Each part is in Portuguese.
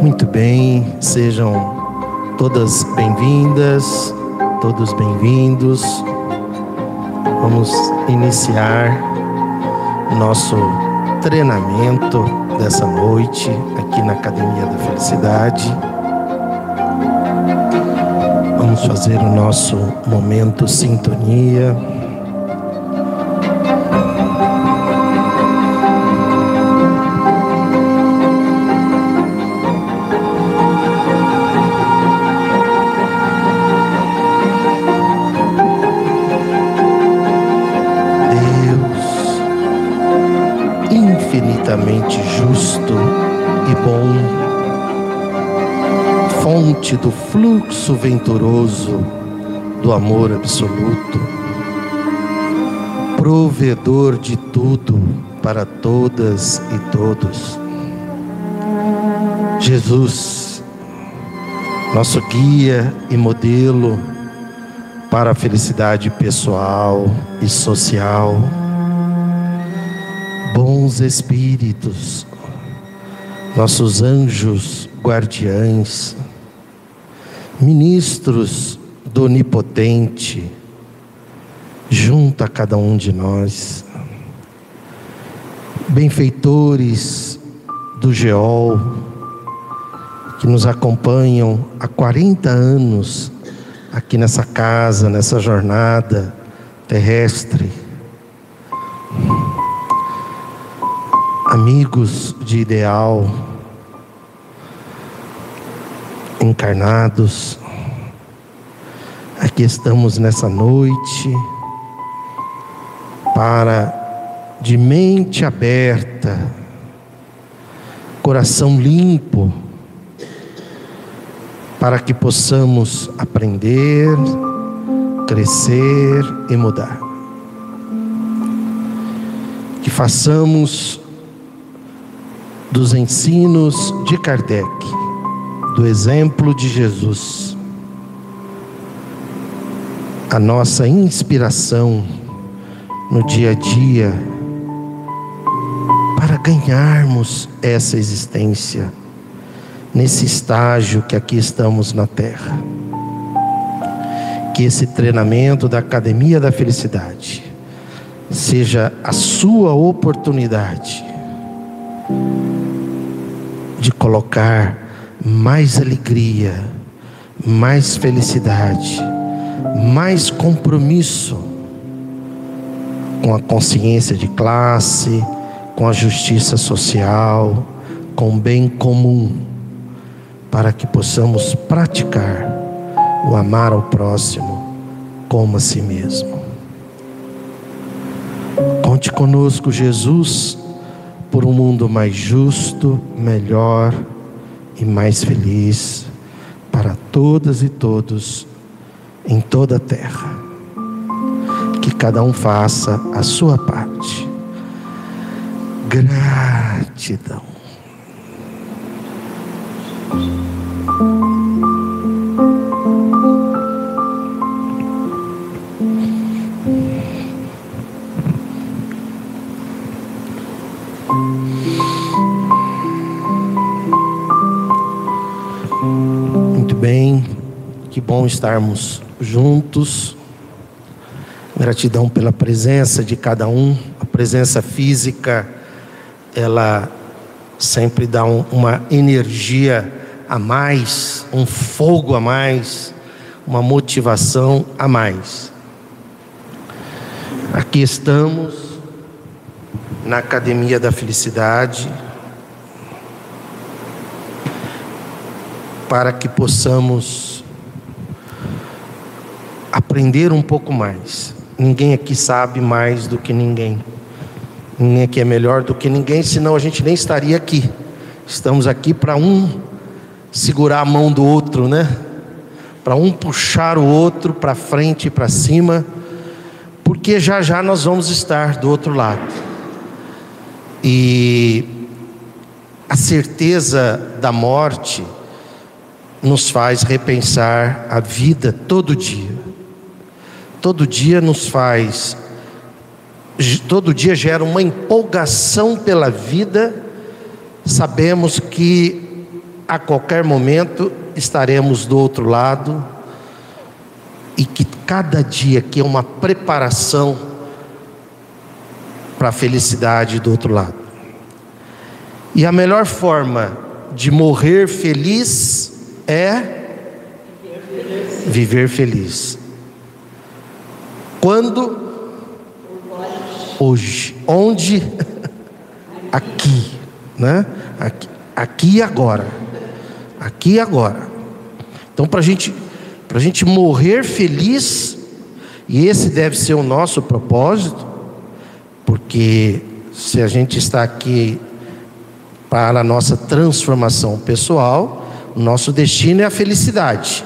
Muito bem, sejam todas bem-vindas, todos bem-vindos. Vamos iniciar o nosso treinamento dessa noite aqui na Academia da Felicidade. Vamos fazer o nosso momento sintonia. Venturoso do amor absoluto, provedor de tudo para todas e todos. Jesus, nosso guia e modelo para a felicidade pessoal e social bons espíritos, nossos anjos guardiães, ministros do Onipotente, junto a cada um de nós, benfeitores do Geol, que nos acompanham há 40 anos aqui nessa casa, nessa jornada terrestre. Amigos de ideal, encarnados, aqui estamos nessa noite para, de mente aberta, coração limpo, para que possamos aprender, crescer e mudar. Que façamos dos ensinos de Kardec, do exemplo de Jesus, a nossa inspiração no dia a dia para ganharmos essa existência nesse estágio que aqui estamos na Terra. Que esse treinamento da Academia da Felicidade seja a sua oportunidade de colocar mais alegria, mais felicidade, mais compromisso com a consciência de classe, com a justiça social, com o bem comum, para que possamos praticar o amar ao próximo como a si mesmo. Conte conosco, Jesus por um mundo mais justo, melhor e mais feliz para todas e todos em toda a terra. Que cada um faça a sua parte. Gratidão. Bom estarmos juntos. Gratidão pela presença de cada um. A presença física, ela sempre dá um, uma energia a mais, um fogo a mais, uma motivação a mais. Aqui estamos na Academia da Felicidade para que possamos aprender um pouco mais. Ninguém aqui sabe mais do que ninguém. Ninguém aqui é melhor do que ninguém, senão a gente nem estaria aqui. Estamos aqui para um segurar a mão do outro, né? Para um puxar o outro para frente e para cima, porque já já nós vamos estar do outro lado. E a certeza da morte nos faz repensar a vida todo dia todo dia nos faz, todo dia gera uma empolgação pela vida sabemos que a qualquer momento estaremos do outro lado e que cada dia aqui é uma preparação para a felicidade do outro lado. E a melhor forma de morrer feliz é viver feliz. Quando? Hoje. Onde? Aqui, né? Aqui, aqui e agora. Aqui e agora. Então, para gente, a gente morrer feliz, e esse deve ser o nosso propósito, porque se a gente está aqui para a nossa transformação pessoal, o nosso destino é a felicidade.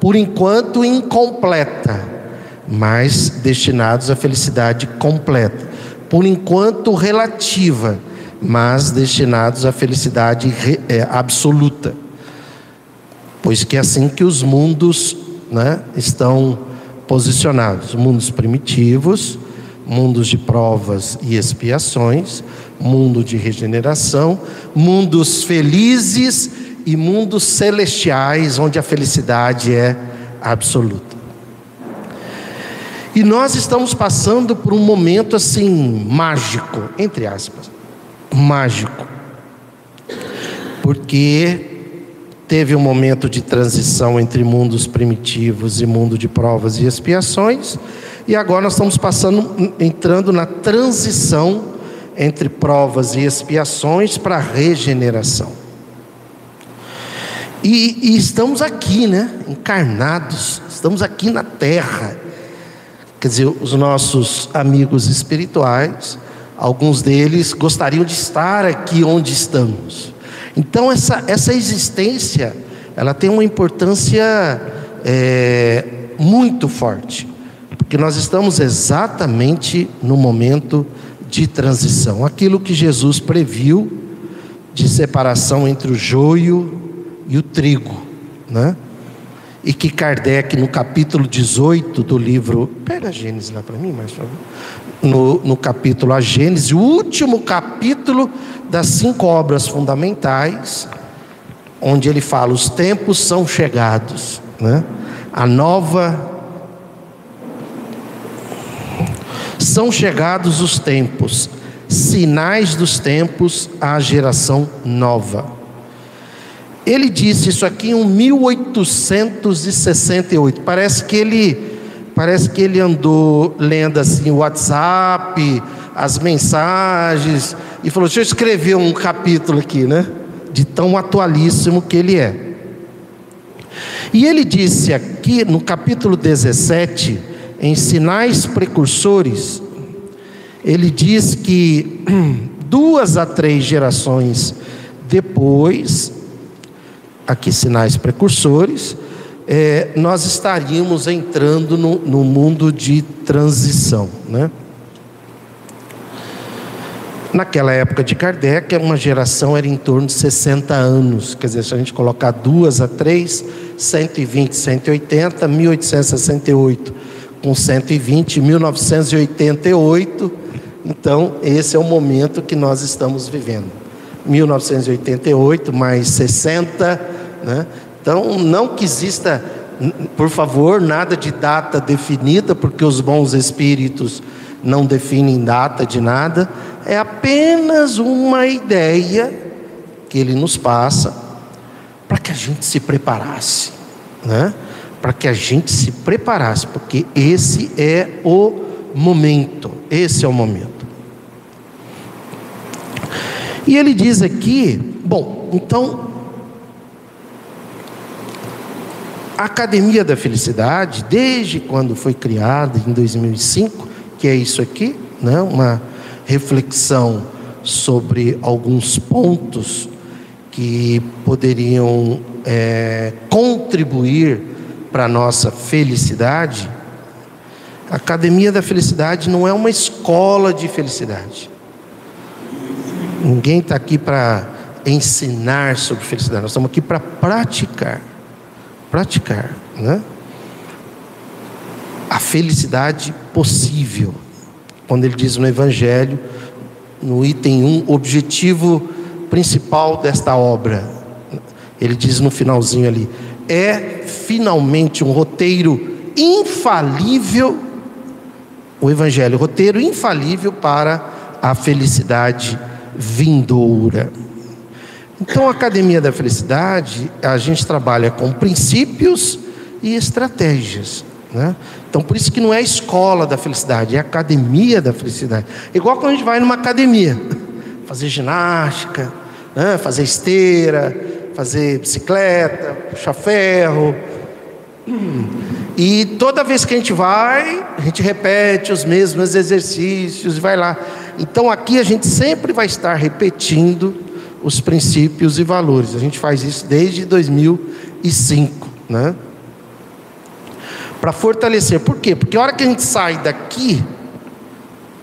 Por enquanto incompleta, mas destinados à felicidade completa. Por enquanto relativa, mas destinados à felicidade é, absoluta. Pois que é assim que os mundos né, estão posicionados: mundos primitivos, mundos de provas e expiações, mundo de regeneração, mundos felizes e mundos celestiais, onde a felicidade é absoluta. E nós estamos passando por um momento assim mágico, entre aspas, mágico, porque teve um momento de transição entre mundos primitivos e mundo de provas e expiações, e agora nós estamos passando, entrando na transição entre provas e expiações para regeneração. E, e, estamos aqui, né? Encarnados, estamos aqui na terra. Quer dizer, os nossos amigos espirituais, alguns deles gostariam de estar aqui onde estamos. Então, essa, essa existência, ela tem uma importância é, muito forte, porque nós estamos exatamente no momento de transição. Aquilo que Jesus previu de separação entre o joio e o trigo, né? E que Kardec, no capítulo 18 do livro. Pega a Gênesis lá para mim, mais favor. No, no capítulo A Gênesis, o último capítulo das cinco obras fundamentais, onde ele fala: os tempos são chegados, né? A nova São chegados os tempos, sinais dos tempos à geração nova. Ele disse isso aqui em 1868. Parece que ele parece que ele andou lendo assim o WhatsApp, as mensagens e falou: "Deixa eu escrever um capítulo aqui, né? De tão atualíssimo que ele é". E ele disse aqui no capítulo 17, em sinais precursores, ele diz que duas a três gerações depois, aqui sinais precursores, é, nós estaríamos entrando no, no mundo de transição, né? Naquela época de Kardec, uma geração era em torno de 60 anos. Quer dizer, se a gente colocar duas a três, 120, 180, 1868 com 120, 1988. Então, esse é o momento que nós estamos vivendo. 1988 mais 60, né? Então, não que exista, por favor, nada de data definida, porque os bons espíritos não definem data de nada, é apenas uma ideia que ele nos passa para que a gente se preparasse, né? para que a gente se preparasse, porque esse é o momento, esse é o momento. E ele diz aqui, bom, então a Academia da Felicidade, desde quando foi criada em 2005, que é isso aqui, né, uma reflexão sobre alguns pontos que poderiam é, contribuir para a nossa felicidade, a Academia da Felicidade não é uma escola de felicidade. Ninguém está aqui para ensinar sobre felicidade, nós estamos aqui para praticar. Praticar, né? A felicidade possível. Quando ele diz no Evangelho, no item 1, objetivo principal desta obra. Ele diz no finalzinho ali: é finalmente um roteiro infalível, o Evangelho, roteiro infalível para a felicidade vindoura. Então, a Academia da Felicidade, a gente trabalha com princípios e estratégias. Né? Então, por isso que não é a escola da felicidade, é a academia da felicidade. Igual quando a gente vai numa academia, fazer ginástica, né? fazer esteira, fazer bicicleta, puxar ferro. E toda vez que a gente vai, a gente repete os mesmos exercícios, vai lá. Então aqui a gente sempre vai estar repetindo os princípios e valores. A gente faz isso desde 2005, né? Para fortalecer. Por quê? Porque a hora que a gente sai daqui,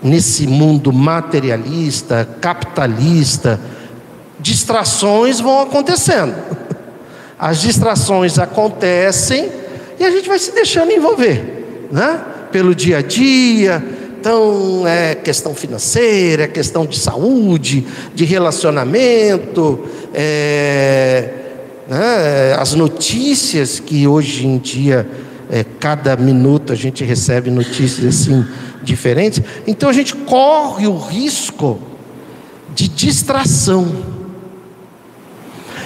nesse mundo materialista, capitalista, distrações vão acontecendo. As distrações acontecem e a gente vai se deixando envolver, né? Pelo dia a dia, então, é questão financeira, é questão de saúde, de relacionamento, é, né, as notícias que hoje em dia, é, cada minuto a gente recebe notícias assim diferentes. Então a gente corre o risco de distração.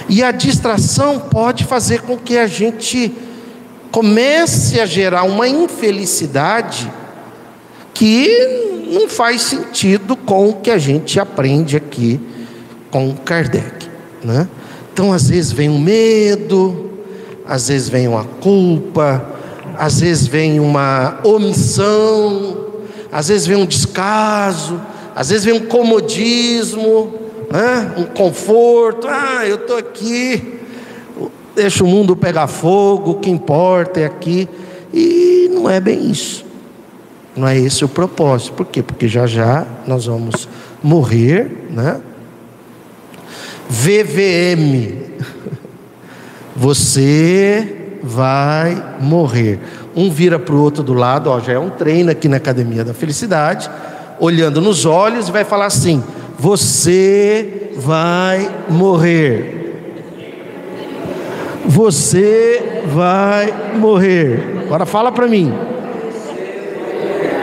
E a distração pode fazer com que a gente comece a gerar uma infelicidade que não faz sentido com o que a gente aprende aqui com Kardec. Né? Então, às vezes vem um medo, às vezes vem uma culpa, às vezes vem uma omissão, às vezes vem um descaso, às vezes vem um comodismo, né? um conforto. Ah, eu estou aqui, deixa o mundo pegar fogo, o que importa é aqui. E não é bem isso. Não é esse o propósito. Por quê? Porque já já nós vamos morrer, né? VVM. Você vai morrer. Um vira para o outro do lado, ó, já é um treino aqui na Academia da Felicidade, olhando nos olhos e vai falar assim: Você vai morrer. Você vai morrer. Agora fala para mim.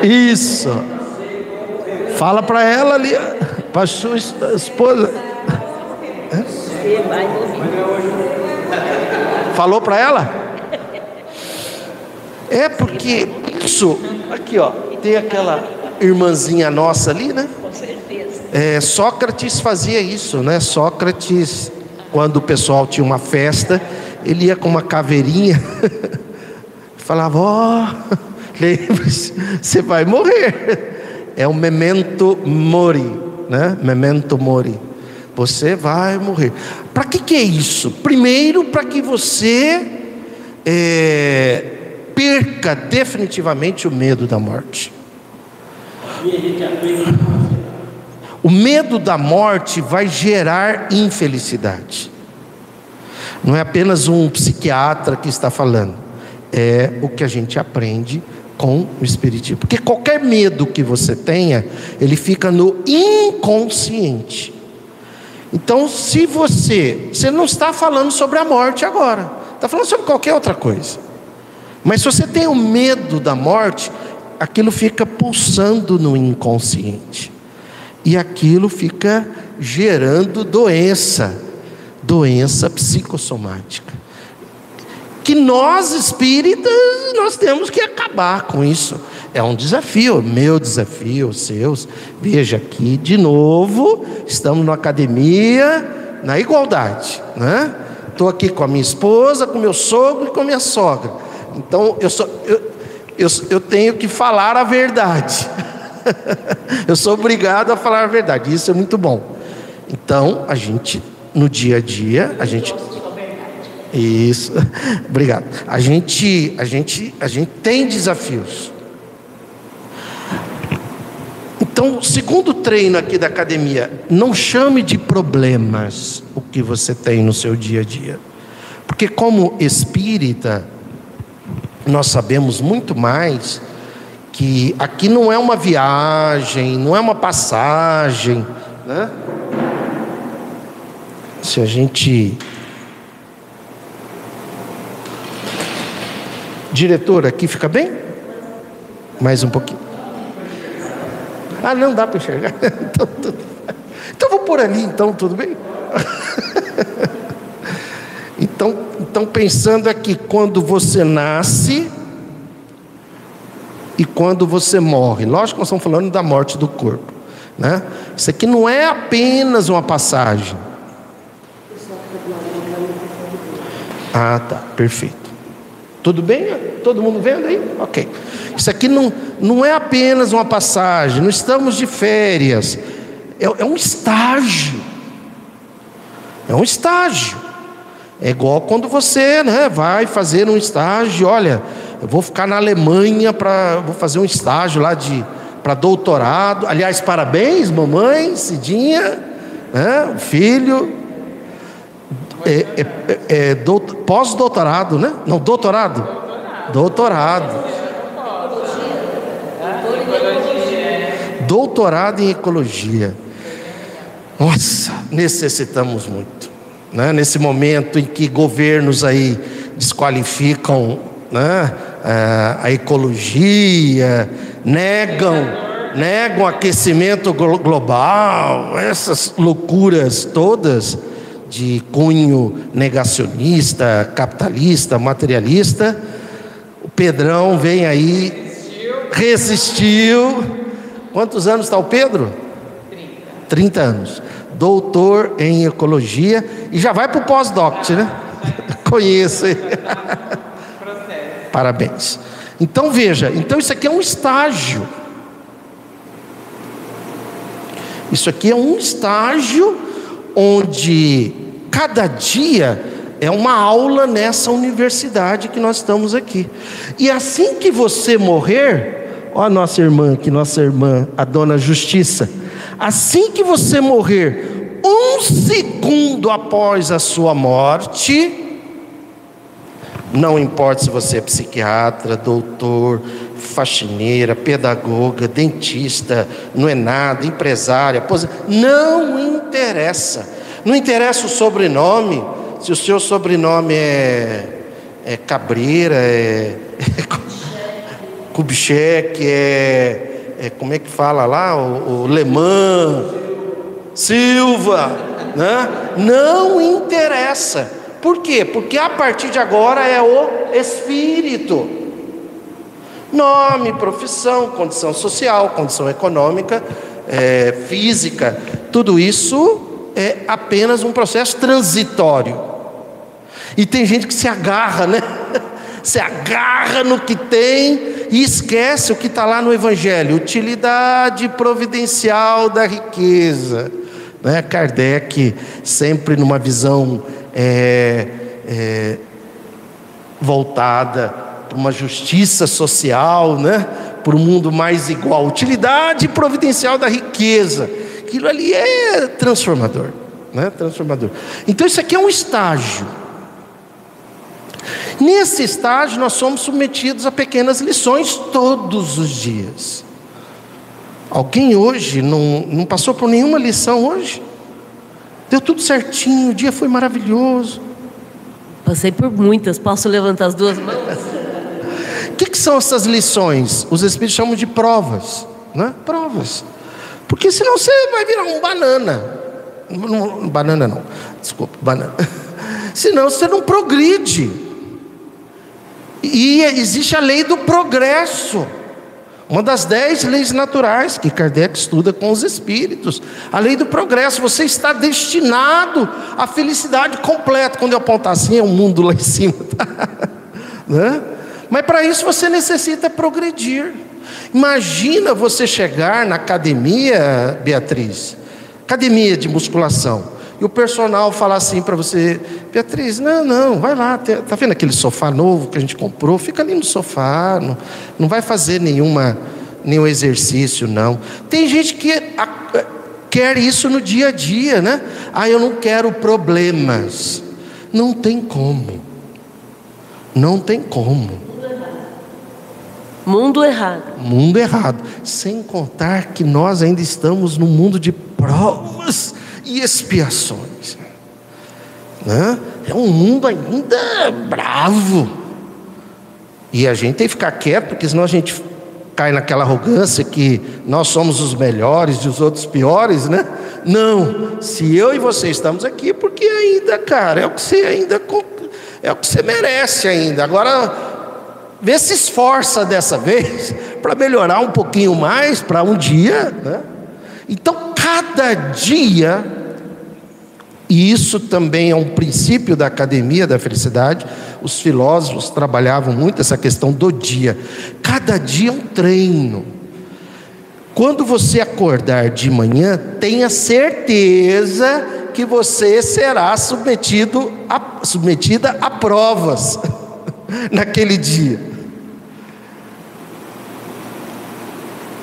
Isso. Fala para ela ali, para sua esposa. Falou para ela? É porque isso, aqui ó, tem aquela irmãzinha nossa ali, né? Com certeza. É, Sócrates fazia isso, né? Sócrates, quando o pessoal tinha uma festa, ele ia com uma caveirinha, falava, ó. Oh, Lembre-se, você vai morrer. É o memento mori, né? Memento mori. Você vai morrer. Para que, que é isso? Primeiro, para que você é, perca definitivamente o medo da morte. O medo da morte vai gerar infelicidade. Não é apenas um psiquiatra que está falando, é o que a gente aprende com o Espiritismo. Porque qualquer medo que você tenha, ele fica no inconsciente. Então, se você, você não está falando sobre a morte agora, está falando sobre qualquer outra coisa. Mas se você tem o medo da morte, aquilo fica pulsando no inconsciente. E aquilo fica gerando doença, doença psicossomática que nós espíritas nós temos que acabar com isso. É um desafio, meu desafio, seus. Veja aqui de novo, estamos na academia, na igualdade, né? Estou aqui com a minha esposa, com meu sogro e com a minha sogra. Então eu, sou, eu, eu, eu tenho que falar a verdade. eu sou obrigado a falar a verdade. Isso é muito bom. Então a gente no dia a dia a gente isso. Obrigado. A gente, a gente, a gente tem desafios. Então, segundo treino aqui da academia, não chame de problemas o que você tem no seu dia a dia. Porque como espírita, nós sabemos muito mais que aqui não é uma viagem, não é uma passagem, né? se a gente. Diretor, aqui fica bem? Mais um pouquinho. Ah, não dá para enxergar. Então, então vou por ali, então, tudo bem? então, então, pensando aqui, quando você nasce e quando você morre. Lógico que nós estamos falando da morte do corpo. Né? Isso aqui não é apenas uma passagem. Ah, tá, perfeito. Tudo bem? Todo mundo vendo aí? Ok. Isso aqui não, não é apenas uma passagem, não estamos de férias. É, é um estágio. É um estágio. É igual quando você né, vai fazer um estágio, olha, eu vou ficar na Alemanha para vou fazer um estágio lá de para doutorado. Aliás, parabéns, mamãe, Cidinha, né, filho. É, é, é, é pós-doutorado, né? Não, doutorado. Doutorado. Doutorado em ecologia. Nossa, necessitamos muito. Né? Nesse momento em que governos aí desqualificam né? É, a ecologia, negam, negam aquecimento global, essas loucuras todas de cunho negacionista, capitalista, materialista. O Pedrão vem aí, resistiu. Quantos anos está o Pedro? 30. 30 anos. Doutor em ecologia e já vai para o pós-doc, né? Conheço. Parabéns. Então veja, então isso aqui é um estágio. Isso aqui é um estágio onde cada dia é uma aula nessa universidade que nós estamos aqui. E assim que você morrer, ó nossa irmã aqui, nossa irmã, a dona Justiça, assim que você morrer, um segundo após a sua morte, não importa se você é psiquiatra, doutor, faxineira, pedagoga, dentista, não é nada, empresária, não interessa. Não interessa o sobrenome, se o seu sobrenome é, é Cabreira, é, é Kubitschek, é, é, como é que fala lá, o, o Silva, né? não interessa. Por quê? Porque a partir de agora é o espírito. Nome, profissão, condição social, condição econômica, é, física, tudo isso é apenas um processo transitório. E tem gente que se agarra, né? Se agarra no que tem e esquece o que está lá no Evangelho: utilidade providencial da riqueza. Né? Kardec, sempre numa visão é, é, voltada para uma justiça social, né? para um mundo mais igual, utilidade providencial da riqueza. Aquilo ali é transformador, né? Transformador. Então isso aqui é um estágio. Nesse estágio nós somos submetidos a pequenas lições todos os dias. Alguém hoje não, não passou por nenhuma lição hoje? Deu tudo certinho, o dia foi maravilhoso. Passei por muitas, posso levantar as duas mãos? O que, que, são essas lições? Os Espíritos chamam de provas, né? Provas. Porque senão você vai virar um banana. Banana não, desculpa, banana. senão você não progride. E existe a lei do progresso. Uma das dez leis naturais que Kardec estuda com os espíritos. A lei do progresso. Você está destinado à felicidade completa. Quando eu apontar assim, é um mundo lá em cima. Tá? né? Mas para isso você necessita progredir. Imagina você chegar na academia, Beatriz, academia de musculação, e o personal falar assim para você, Beatriz, não, não, vai lá, tá vendo aquele sofá novo que a gente comprou? Fica ali no sofá, não, não vai fazer nenhuma, nenhum exercício, não. Tem gente que quer isso no dia a dia, né? Ah, eu não quero problemas. Não tem como. Não tem como. Mundo errado. Mundo errado. Sem contar que nós ainda estamos no mundo de provas e expiações. Né? É um mundo ainda bravo. E a gente tem que ficar quieto, porque senão a gente cai naquela arrogância que nós somos os melhores e os outros piores, né? Não, se eu e você estamos aqui, porque ainda, cara, é o que você ainda é o que você merece ainda. Agora, vê se esforça dessa vez para melhorar um pouquinho mais para um dia, né? Então, cada dia, e isso também é um princípio da academia da felicidade, os filósofos trabalhavam muito essa questão do dia. Cada dia é um treino. Quando você acordar de manhã, tenha certeza que você será submetido a, submetida a provas naquele dia.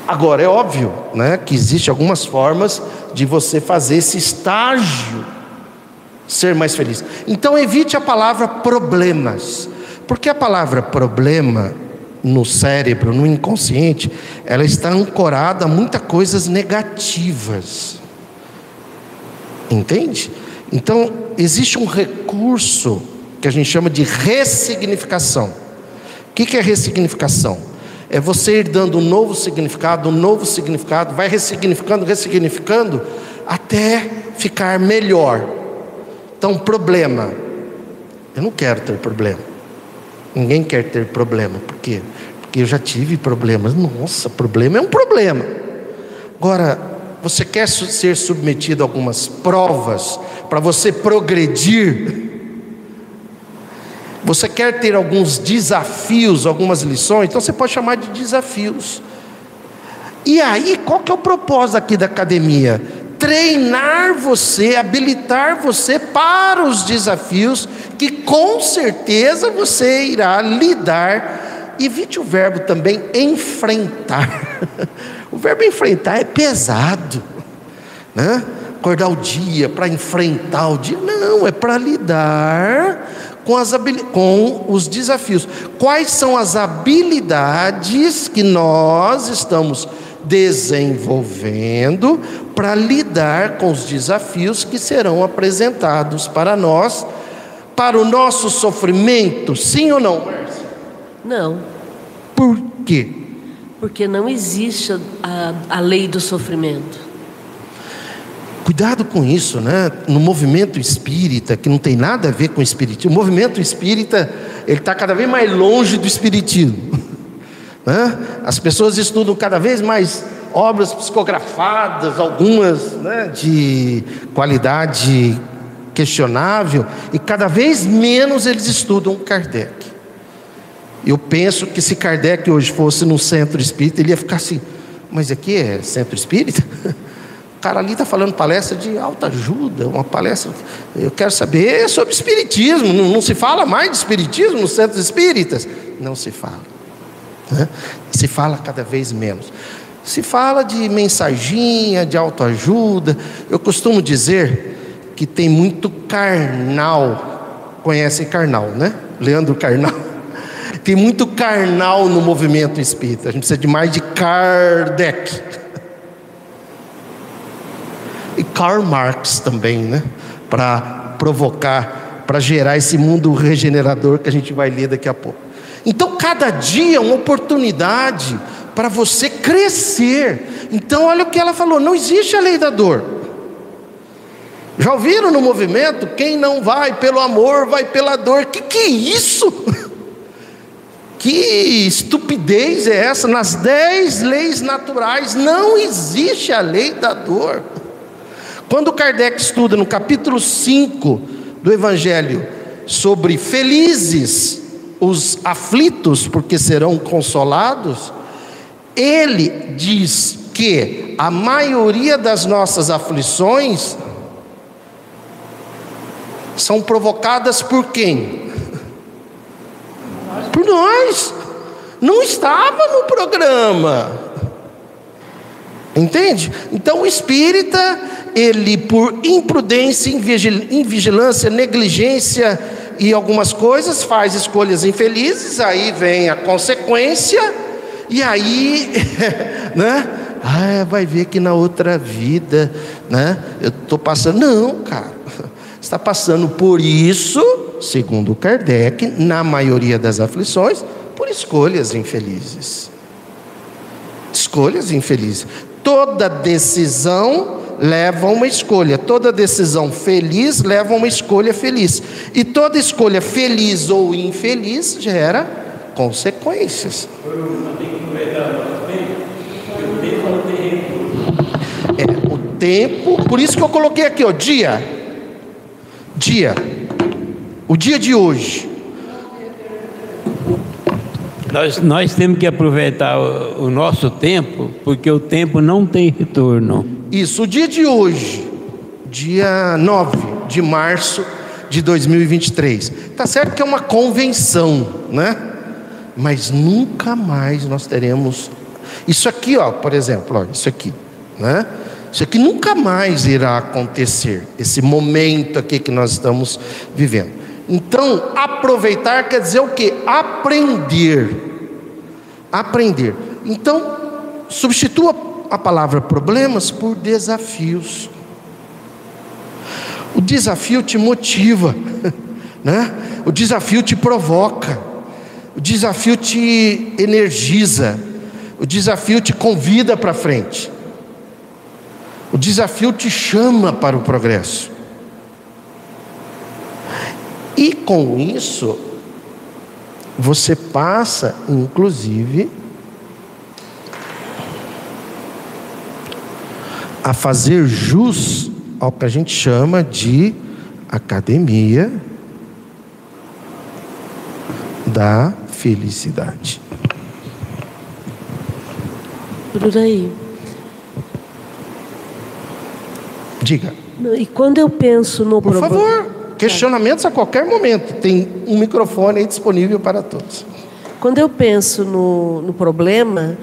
Agora, é óbvio né, que existem algumas formas de você fazer esse estágio ser mais feliz. Então, evite a palavra problemas, porque a palavra problema no cérebro, no inconsciente, ela está ancorada a muitas coisas negativas. Entende? Então, existe um recurso que a gente chama de ressignificação. O que é ressignificação? é você ir dando um novo significado, um novo significado, vai ressignificando, ressignificando, até ficar melhor. Então, problema. Eu não quero ter problema. Ninguém quer ter problema. Por quê? Porque eu já tive problemas. Nossa, problema é um problema. Agora, você quer ser submetido a algumas provas para você progredir? Você quer ter alguns desafios, algumas lições, então você pode chamar de desafios. E aí, qual que é o propósito aqui da academia? Treinar você, habilitar você para os desafios que com certeza você irá lidar. Evite o verbo também enfrentar. o verbo enfrentar é pesado, né? Acordar o dia para enfrentar o dia, não, é para lidar com, as, com os desafios. Quais são as habilidades que nós estamos desenvolvendo para lidar com os desafios que serão apresentados para nós, para o nosso sofrimento? Sim ou não? Não. Por quê? Porque não existe a, a lei do sofrimento. Cuidado com isso, né? No movimento espírita, que não tem nada a ver com o espiritismo, o movimento espírita ele está cada vez mais longe do espiritismo. Né? As pessoas estudam cada vez mais obras psicografadas, algumas né, de qualidade questionável, e cada vez menos eles estudam Kardec. Eu penso que se Kardec hoje fosse num centro espírita, ele ia ficar assim: mas aqui é centro espírita? cara ali está falando palestra de alta ajuda, uma palestra. Eu quero saber sobre espiritismo. Não, não se fala mais de espiritismo nos centros espíritas? Não se fala. Né? Se fala cada vez menos. Se fala de mensaginha, de autoajuda. Eu costumo dizer que tem muito carnal. Conhecem carnal, né? Leandro Carnal. Tem muito carnal no movimento espírita. A gente precisa de mais de Kardec e Karl Marx também, né? Para provocar, para gerar esse mundo regenerador que a gente vai ler daqui a pouco. Então, cada dia é uma oportunidade para você crescer. Então, olha o que ela falou: não existe a lei da dor. Já ouviram no movimento? Quem não vai pelo amor, vai pela dor. Que que é isso? Que estupidez é essa? Nas dez leis naturais não existe a lei da dor. Quando Kardec estuda no capítulo 5 do Evangelho sobre felizes os aflitos, porque serão consolados, ele diz que a maioria das nossas aflições são provocadas por quem? Por nós. Não estava no programa. Entende? Então o espírita ele, por imprudência, invigilância, negligência e algumas coisas, faz escolhas infelizes, aí vem a consequência, e aí, né? Ah, vai ver que na outra vida, né? Eu estou passando. Não, cara. está passando por isso, segundo Kardec, na maioria das aflições, por escolhas infelizes. Escolhas infelizes. Toda decisão leva a uma escolha, toda decisão feliz leva a uma escolha feliz. E toda escolha feliz ou infeliz gera consequências. É, o tempo, por isso que eu coloquei aqui, ó, dia. Dia. O dia de hoje. Nós, nós temos que aproveitar o, o nosso tempo, porque o tempo não tem retorno. Isso, o dia de hoje, dia 9 de março de 2023. Tá certo que é uma convenção, né? Mas nunca mais nós teremos isso aqui, ó, por exemplo, ó, isso aqui, né? Isso aqui nunca mais irá acontecer, esse momento aqui que nós estamos vivendo. Então, aproveitar quer dizer o que? Aprender. Aprender. Então, substitua a palavra problemas por desafios. O desafio te motiva, né? O desafio te provoca. O desafio te energiza. O desafio te convida para frente. O desafio te chama para o progresso. E com isso, você passa, inclusive, a fazer jus ao que a gente chama de academia da felicidade. Por aí. Diga. E quando eu penso no Por problema. favor. Questionamentos a qualquer momento. Tem um microfone disponível para todos. Quando eu penso no, no problema,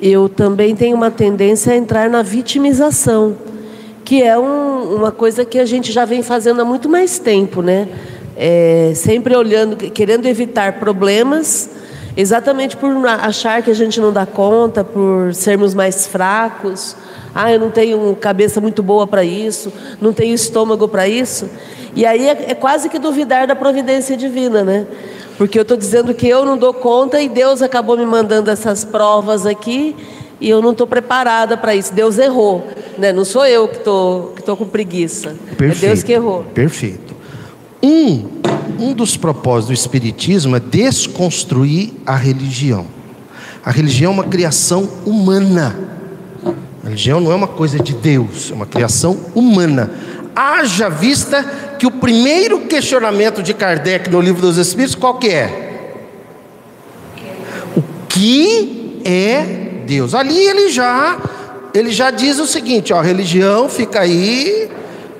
eu também tenho uma tendência a entrar na vitimização, que é um, uma coisa que a gente já vem fazendo há muito mais tempo, né? É, sempre olhando, querendo evitar problemas, exatamente por achar que a gente não dá conta, por sermos mais fracos. Ah, eu não tenho cabeça muito boa para isso, não tenho estômago para isso. E aí é, é, quase que duvidar da providência divina, né? Porque eu estou dizendo que eu não dou conta e Deus acabou me mandando essas provas aqui e eu não estou preparada para isso. Deus errou, né? Não sou eu que estou que tô com preguiça. Perfeito, é Deus que errou. Perfeito. Um, um dos propósitos do Espiritismo é desconstruir a religião. A religião é uma criação humana. A religião não é uma coisa de Deus, é uma criação humana. Haja vista que o primeiro questionamento de Kardec no livro dos Espíritos, qual que é? O que é Deus? Ali ele já ele já diz o seguinte, ó, a religião fica aí,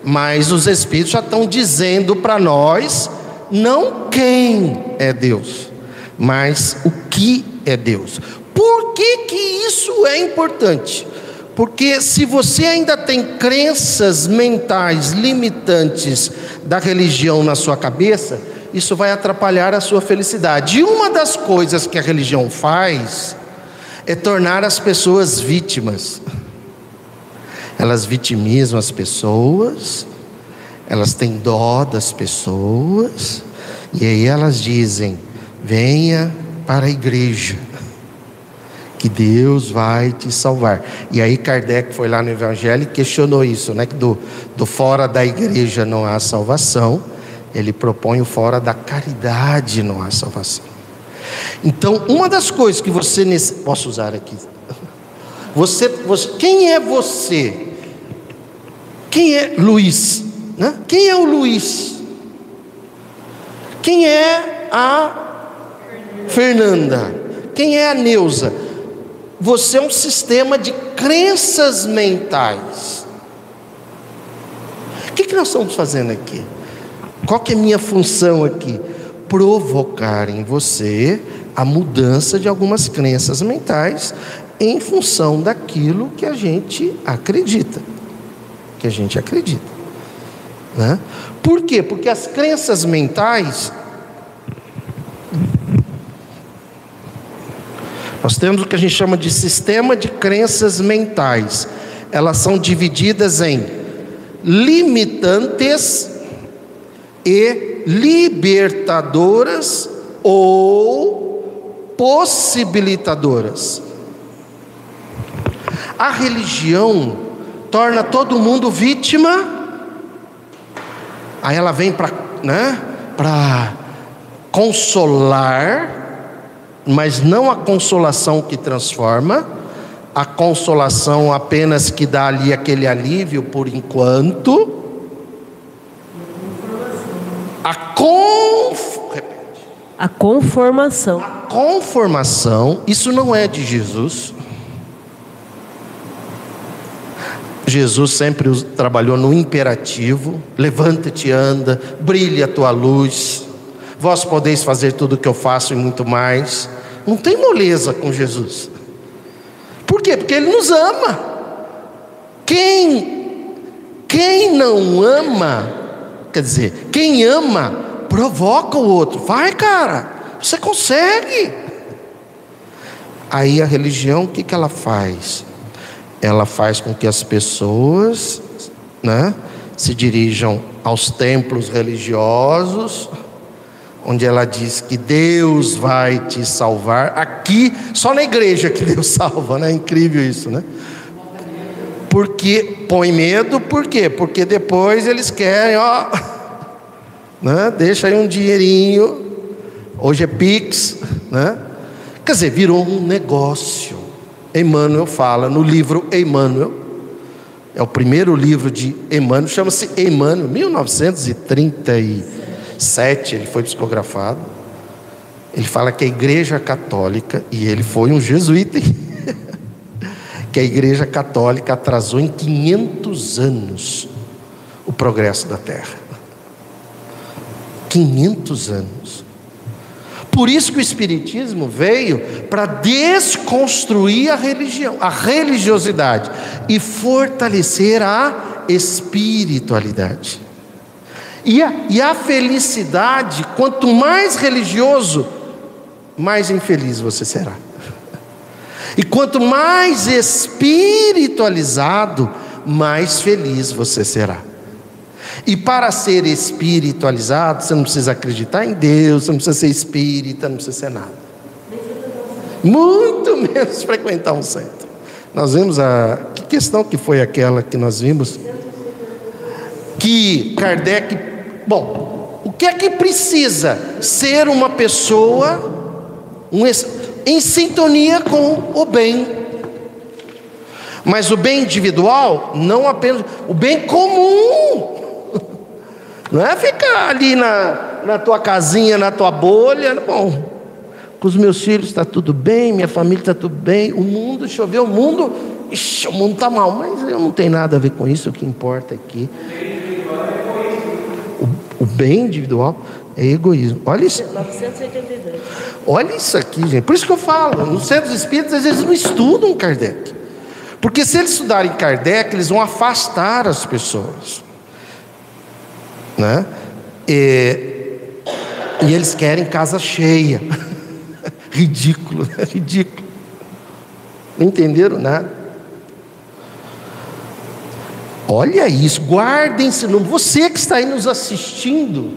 mas os espíritos já estão dizendo para nós não quem é Deus, mas o que é Deus. Por que que isso é importante? Porque se você ainda tem crenças mentais limitantes da religião na sua cabeça, isso vai atrapalhar a sua felicidade. E uma das coisas que a religião faz é tornar as pessoas vítimas. Elas vitimizam as pessoas, elas têm dó das pessoas, e aí elas dizem: venha para a igreja que Deus vai te salvar. E aí Kardec foi lá no Evangelho e questionou isso, né? Que do, do fora da igreja não há salvação. Ele propõe o fora da caridade não há salvação. Então, uma das coisas que você posso usar aqui. Você, você, quem é você? Quem é Luiz? Né? Quem é o Luiz? Quem é a Fernanda? Quem é a Neuza? Você é um sistema de crenças mentais. O que, que nós estamos fazendo aqui? Qual que é a minha função aqui? Provocar em você a mudança de algumas crenças mentais em função daquilo que a gente acredita. Que a gente acredita. Né? Por quê? Porque as crenças mentais Nós temos o que a gente chama de sistema de crenças mentais. Elas são divididas em limitantes e libertadoras ou possibilitadoras. A religião torna todo mundo vítima. Aí ela vem para, né, para consolar, mas não a consolação que transforma, a consolação apenas que dá ali aquele alívio por enquanto. A conf... A conformação. A conformação, isso não é de Jesus. Jesus sempre trabalhou no imperativo: levanta-te, anda, brilha a tua luz. Vós podeis fazer tudo o que eu faço e muito mais. Não tem moleza com Jesus. Por quê? Porque Ele nos ama. Quem, quem não ama, quer dizer, quem ama, provoca o outro. Vai, cara, você consegue. Aí a religião, o que, que ela faz? ela faz com que as pessoas né, se dirijam aos templos religiosos, onde ela diz que Deus vai te salvar. Aqui, só na igreja que Deus salva, né? É incrível isso, né? Porque põe medo, por quê? Porque depois eles querem, ó, né? Deixa aí um dinheirinho. Hoje é Pix, né? Quer dizer, virou um negócio. Emmanuel fala no livro Emmanuel, é o primeiro livro de Emmanuel, chama-se Emmanuel, 1937 ele foi psicografado. Ele fala que a Igreja Católica, e ele foi um jesuíta, que a Igreja Católica atrasou em 500 anos o progresso da Terra. 500 anos. Por isso que o Espiritismo veio para desconstruir a religião, a religiosidade e fortalecer a espiritualidade. E a, e a felicidade, quanto mais religioso, mais infeliz você será. E quanto mais espiritualizado, mais feliz você será. E para ser espiritualizado, você não precisa acreditar em Deus, você não precisa ser espírita, não precisa ser nada. Muito menos frequentar um centro. Nós vimos a. Que questão que foi aquela que nós vimos? Que Kardec. Bom, o que é que precisa? Ser uma pessoa um, em sintonia com o bem. Mas o bem individual, não apenas. O bem comum. Não é ficar ali na, na tua casinha, na tua bolha. Bom, com os meus filhos está tudo bem, minha família está tudo bem. O mundo, choveu, o mundo, ixi, o mundo está mal, mas eu não tenho nada a ver com isso. O que importa aqui. O bem individual é egoísmo. Olha isso. 982. Olha isso aqui, gente. Por isso que eu falo, nos centros espíritas, às vezes não estudam Kardec. Porque se eles estudarem Kardec, eles vão afastar as pessoas né? E, e eles querem casa cheia. ridículo, né? ridículo. Não entenderam nada. Olha isso, guardem esse número. Você que está aí nos assistindo,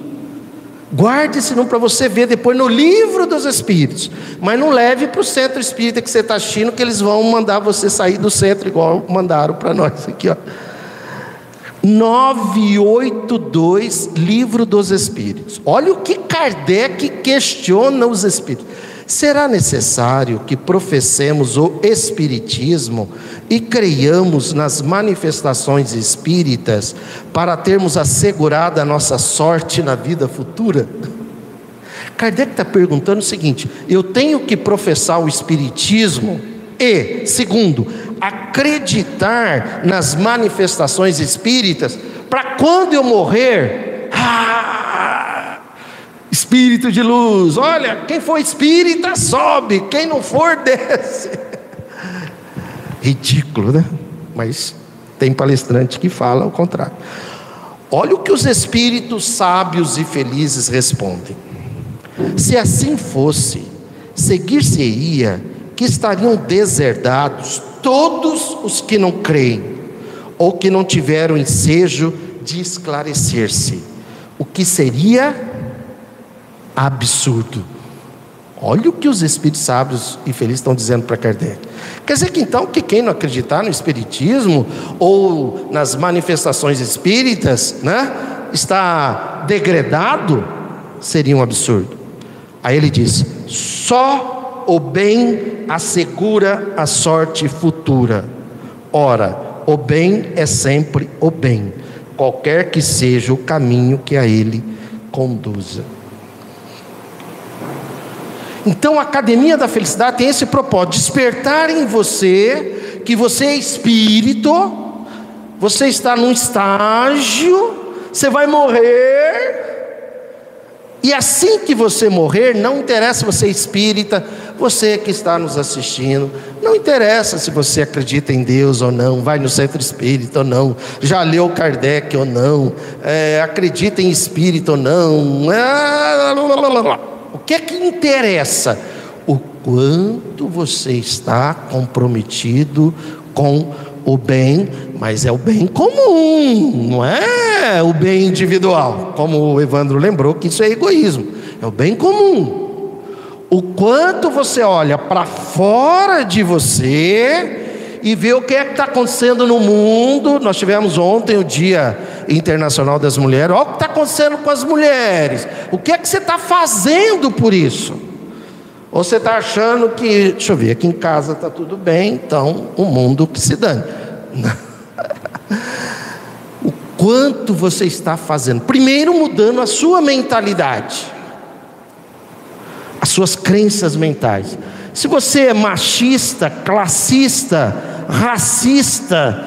guarde esse número para você ver depois no livro dos Espíritos. Mas não leve para o centro espírita que você está assistindo, que eles vão mandar você sair do centro, igual mandaram para nós aqui. Ó. 982, Livro dos Espíritos. Olha o que Kardec questiona os espíritos. Será necessário que professemos o Espiritismo e creiamos nas manifestações espíritas para termos assegurada a nossa sorte na vida futura? Kardec está perguntando o seguinte: eu tenho que professar o Espiritismo? E, segundo, acreditar nas manifestações espíritas, para quando eu morrer, ah, espírito de luz, olha, quem for espírita sobe, quem não for desce. Ridículo, né? Mas tem palestrante que fala o contrário. Olha o que os espíritos sábios e felizes respondem. Se assim fosse, seguir-se-ia que estariam deserdados todos os que não creem, ou que não tiveram ensejo de esclarecer-se, o que seria absurdo. Olha o que os espíritos sábios e felizes estão dizendo para Kardec. Quer dizer que então que quem não acreditar no espiritismo ou nas manifestações espíritas, né, está degradado, seria um absurdo. Aí ele diz: só o bem assegura a sorte futura. Ora, o bem é sempre o bem, qualquer que seja o caminho que a ele conduza. Então a Academia da Felicidade tem esse propósito: despertar em você que você é espírito, você está num estágio, você vai morrer, e assim que você morrer, não interessa se você é espírita, você que está nos assistindo, não interessa se você acredita em Deus ou não, vai no centro espírita ou não, já leu Kardec ou não, é, acredita em espírito ou não, é, o que é que interessa? O quanto você está comprometido com o bem, mas é o bem comum, não é o bem individual, como o Evandro lembrou que isso é egoísmo, é o bem comum. O quanto você olha para fora de você e vê o que é que está acontecendo no mundo. Nós tivemos ontem o Dia Internacional das Mulheres. Olha o que está acontecendo com as mulheres. O que é que você está fazendo por isso? Ou você está achando que, deixa eu ver, aqui em casa está tudo bem, então o mundo que se dane. o quanto você está fazendo? Primeiro, mudando a sua mentalidade, as suas crenças mentais. Se você é machista, classista, racista,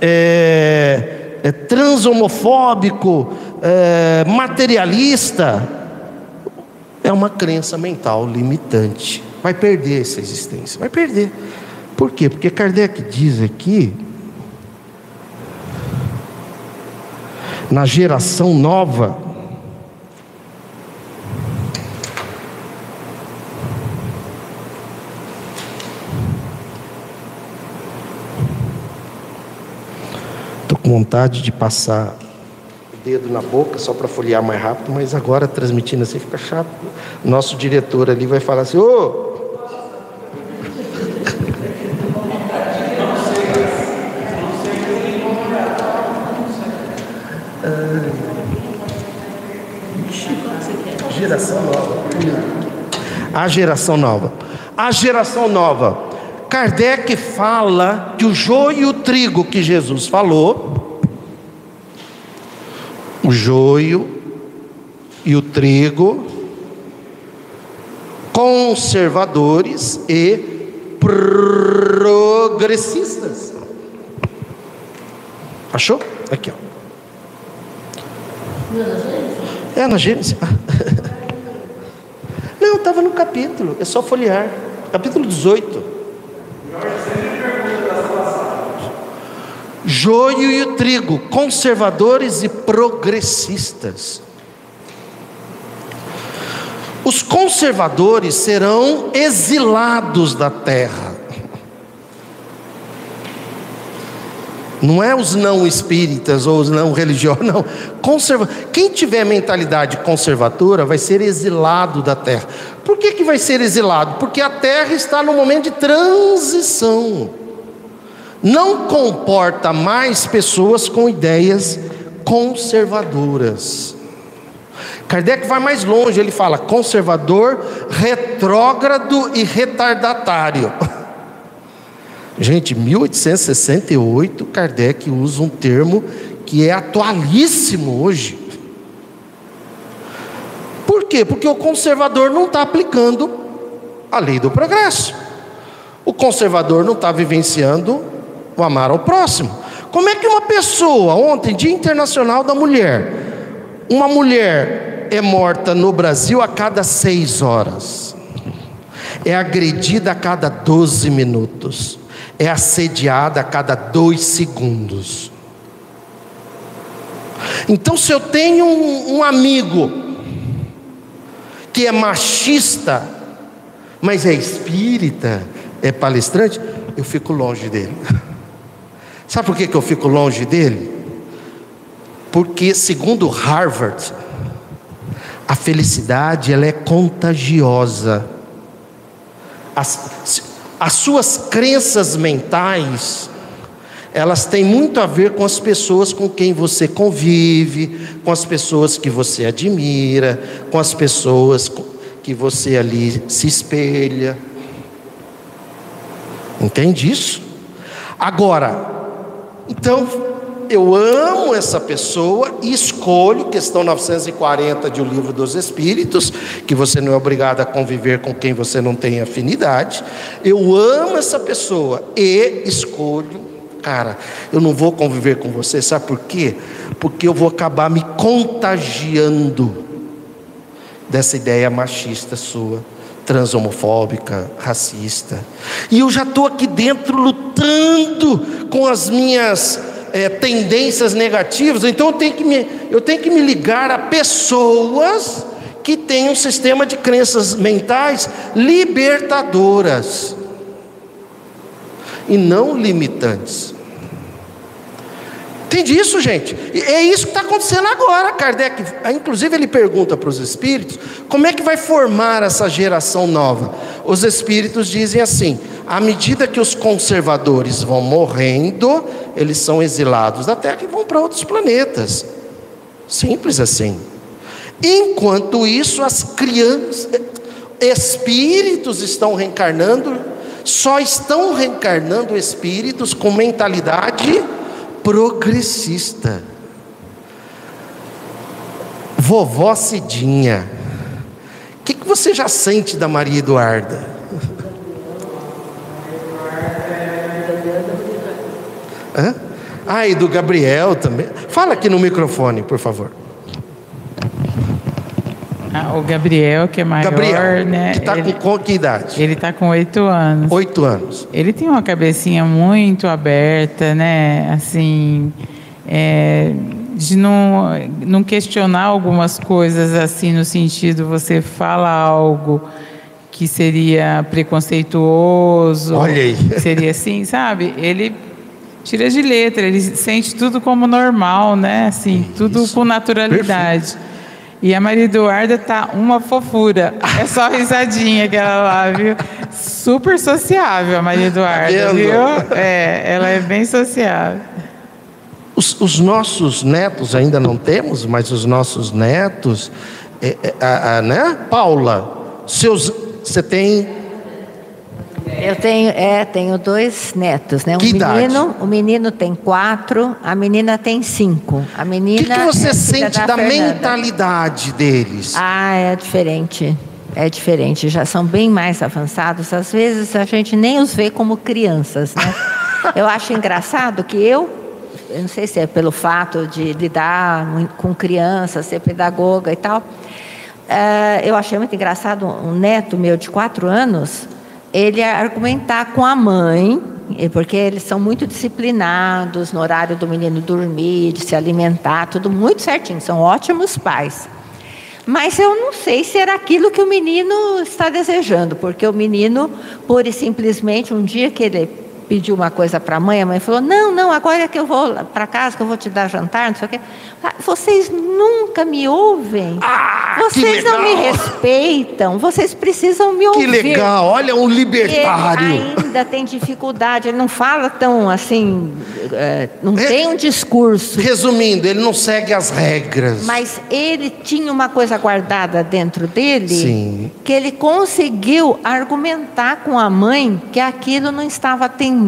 é, é transhomofóbico, é, materialista, é uma crença mental limitante. Vai perder essa existência, vai perder. Por quê? Porque Kardec diz aqui, na geração nova, vontade de passar dedo na boca só para folhear mais rápido, mas agora transmitindo assim fica chato. Nosso diretor ali vai falar assim: ô. geração nova. A geração nova. A geração nova. Kardec fala que o joio e o trigo que Jesus falou o joio e o trigo, conservadores e progressistas. Achou? Aqui, ó. É na Gênesis. Não, estava no capítulo, é só folhear. Capítulo 18. Joio e o trigo, conservadores e progressistas. Os conservadores serão exilados da terra. Não é os não espíritas ou os não religiosos, não. Conserva... Quem tiver mentalidade conservadora vai ser exilado da terra. Por que, que vai ser exilado? Porque a terra está no momento de transição não comporta mais pessoas com ideias conservadoras. Kardec vai mais longe, ele fala conservador, retrógrado e retardatário. Gente, 1868, Kardec usa um termo que é atualíssimo hoje. Por quê? Porque o conservador não está aplicando a lei do progresso. O conservador não está vivenciando o amar ao próximo. Como é que uma pessoa, ontem, Dia Internacional da Mulher, uma mulher é morta no Brasil a cada seis horas, é agredida a cada 12 minutos, é assediada a cada dois segundos. Então, se eu tenho um, um amigo que é machista, mas é espírita, é palestrante, eu fico longe dele. Sabe por que, que eu fico longe dele? Porque, segundo Harvard, a felicidade ela é contagiosa. As, as suas crenças mentais, elas têm muito a ver com as pessoas com quem você convive, com as pessoas que você admira, com as pessoas que você ali se espelha. Entende isso? Agora, então, eu amo essa pessoa e escolho, questão 940 de O Livro dos Espíritos, que você não é obrigado a conviver com quem você não tem afinidade. Eu amo essa pessoa e escolho, cara, eu não vou conviver com você, sabe por quê? Porque eu vou acabar me contagiando dessa ideia machista sua transhomofóbica, racista. E eu já estou aqui dentro lutando com as minhas é, tendências negativas, então eu tenho, que me, eu tenho que me ligar a pessoas que têm um sistema de crenças mentais libertadoras e não limitantes. Entende isso, gente? É isso que está acontecendo agora. Kardec, inclusive, ele pergunta para os espíritos como é que vai formar essa geração nova. Os espíritos dizem assim: à medida que os conservadores vão morrendo, eles são exilados da Terra e vão para outros planetas. Simples assim. Enquanto isso, as crianças, espíritos estão reencarnando, só estão reencarnando espíritos com mentalidade progressista. Vovó Cidinha, o que, que você já sente da Maria Eduarda? Hã? Ah, e do Gabriel também. Fala aqui no microfone, por favor. Ah, o Gabriel, que é maior, Gabriel, né? Que está ele, com, que idade? Ele está com oito anos. Oito anos. Ele tem uma cabecinha muito aberta, né? Assim, é, de não, não questionar algumas coisas assim no sentido você fala algo que seria preconceituoso, Olha aí. seria assim, sabe? Ele tira de letra, ele sente tudo como normal, né? Assim, tudo com naturalidade. E a Maria Eduarda tá uma fofura. É só risadinha que ela lá, viu? Super sociável a Maria Eduarda, Tá viu? É, ela é bem sociável. Os, os nossos netos ainda não temos, mas os nossos netos, é, é, a- a- né? Paula, seus, você tem Eu tenho, é, tenho dois netos, né? Um Que idade? menino, o menino tem quatro, a menina tem cinco. A O menina. que, que você é sente da, Fernanda. mentalidade deles? Ah, é diferente. É diferente, já são bem mais avançados. Às vezes a gente nem os vê como crianças, né? Eu acho engraçado que eu, eu não sei se é pelo fato de lidar com crianças, ser pedagoga e tal, eh, eu achei muito engraçado um neto meu de quatro anos, ele argumentar com a mãe, porque eles são muito disciplinados no horário do menino dormir, de se alimentar, tudo muito certinho, são ótimos pais. Mas eu não sei se era aquilo que o menino está desejando, porque o menino, pura e simplesmente, um dia que ele pediu uma coisa para a mãe, a mãe falou: Não, não, agora é que eu vou para casa, que eu vou te dar jantar, não sei o quê. Vocês nunca me ouvem. Ah, que vocês não me respeitam, vocês precisam me Que ouvir. legal, olha um Ele libertário. ainda tem dificuldade, ele não fala tão assim, eh, não É. tem um discurso. Resumindo, ele não segue as regras. Mas ele tinha uma coisa guardada dentro dele Sim. que ele conseguiu argumentar com a mãe que aquilo não estava atendendo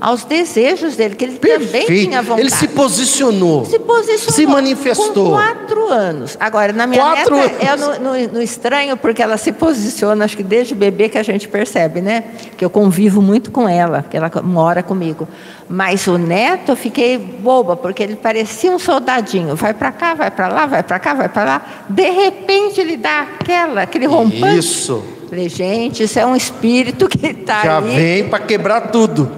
aos desejos dele, que ele também tinha vontade. Ele se posicionou. Se posicionou. Se manifestou. Com quatro anos. Agora, na minha Quatro neta, é anos. no, no- no estranho, porque ela se posiciona, acho que desde bebê que a gente percebe, né? Que eu convivo muito com ela, que ela mora comigo. Mas o neto, eu fiquei boba, porque ele parecia um soldadinho. Vai para cá, vai para lá, vai para cá, vai para lá. De repente, ele dá aquela, aquele rompante. Isso. Falei, gente, isso é um espírito que está Já aí. vem para quebrar tudo.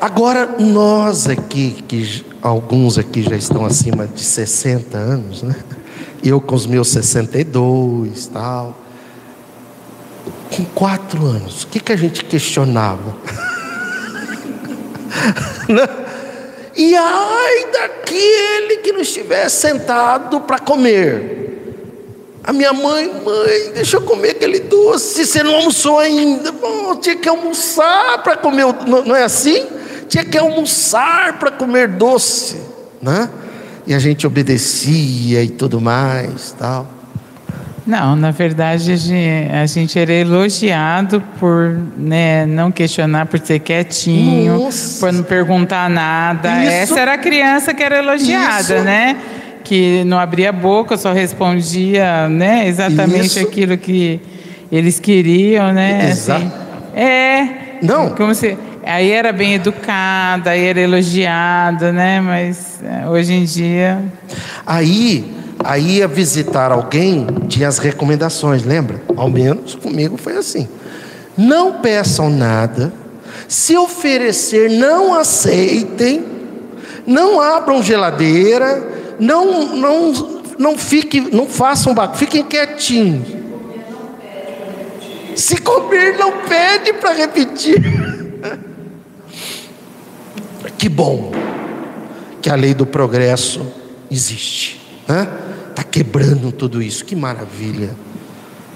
Agora, nós aqui, que alguns aqui já estão acima de 60 anos, né? Eu com os meus 62 tal. Com quatro anos, o que, que a gente questionava? Né? E ai daquele que não estiver sentado para comer. A minha mãe, mãe, deixa eu comer aquele doce. Você não almoçou ainda. Bom, tinha que almoçar para comer. Não, não é assim? Tinha que almoçar para comer doce, né? E a gente obedecia e tudo mais, tal. Não, na verdade a gente era elogiado por né, não questionar, por ser quietinho, Nossa. por não perguntar nada. Isso. Essa era a criança que era elogiada, Isso. né? Que não abria a boca, só respondia, né? Exatamente Isso. aquilo que eles queriam, né? Exato. Assim, é. Não. Como se aí era bem educada, aí era elogiada, né? Mas é, hoje em dia. Aí Aí ia visitar alguém, tinha as recomendações, lembra? Ao menos comigo foi assim. Não peçam nada, se oferecer, não aceitem, não abram geladeira, não, não, não fiquem, não façam barulho, fiquem quietinhos. Se comer, não pede para repetir. que bom que a lei do progresso existe. Está quebrando tudo isso. Que maravilha.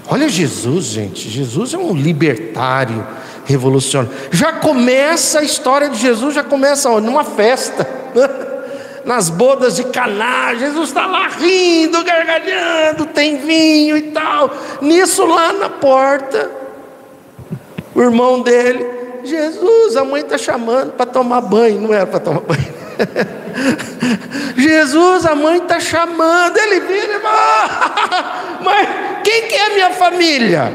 Olha Jesus, gente. Jesus é um libertário, revolucionário. Já começa a história de Jesus, já começa? Numa festa. Nas bodas de Caná, Jesus está lá rindo, gargalhando, tem vinho e tal. Nisso lá na porta, o irmão dele, Jesus, a mãe está chamando para tomar banho. Não era para tomar banho. Jesus, a mãe está chamando, ele vira, mas quem que é minha família?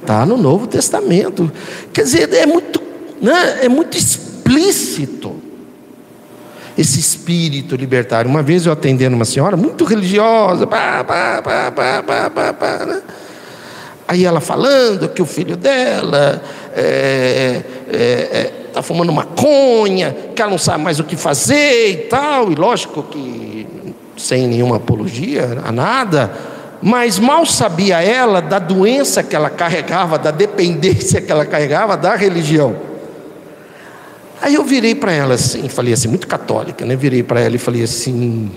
Está no Novo Testamento. Quer dizer, é muito, né, é muito explícito esse espírito libertário. Uma vez eu atendendo uma senhora muito religiosa, pá, pá, pá, pá, pá, pá, pá, né? aí ela falando que o filho dela é, é, é está fumando maconha, que ela não sabe mais o que fazer e tal, e lógico que sem nenhuma apologia a nada, mas mal sabia ela da doença que ela carregava, da dependência que ela carregava da religião. Aí eu virei para ela assim, falei assim, muito católica, né? Virei para ela e falei assim: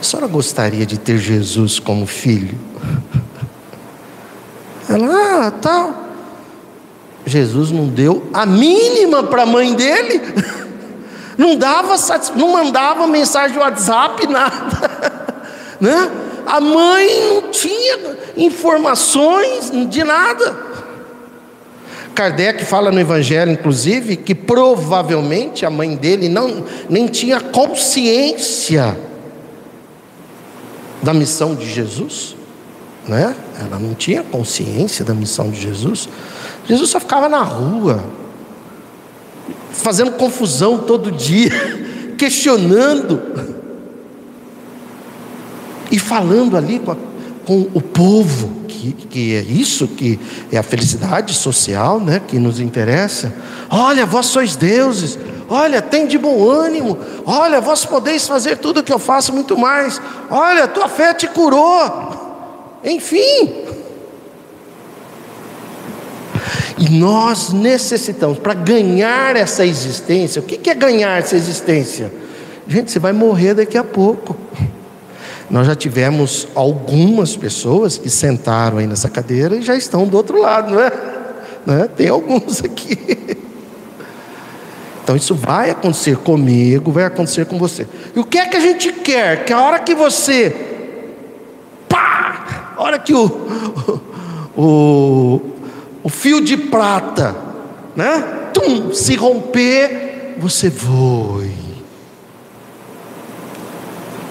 a senhora gostaria de ter Jesus como filho? Ela, ah, tal. Jesus não deu a mínima para a mãe dele, não dava, não mandava mensagem de WhatsApp, nada, né? A mãe não tinha informações de nada. Kardec fala no Evangelho, inclusive, que provavelmente a mãe dele não, nem tinha consciência da missão de Jesus, né? Ela não tinha consciência da missão de Jesus. Jesus só ficava na rua, fazendo confusão todo dia, questionando e falando ali com, a, com o povo, que, que, é isso que é a felicidade social, né, que nos interessa. Olha, vós sois deuses. Olha, tem de bom ânimo. Olha, vós podeis fazer tudo o que eu faço, muito mais. Olha, tua fé te curou. Enfim, e nós necessitamos, para ganhar essa existência, o que é ganhar essa existência? Gente, você vai morrer daqui a pouco. Nós já tivemos algumas pessoas que sentaram aí nessa cadeira e já estão do outro lado, não é? Não é? Tem alguns aqui. Então isso vai acontecer comigo, vai acontecer com você. E o que é que a gente quer? Que a hora que você, pá, a hora que o, o, o fio de prata, né? Tum, se romper, você voe.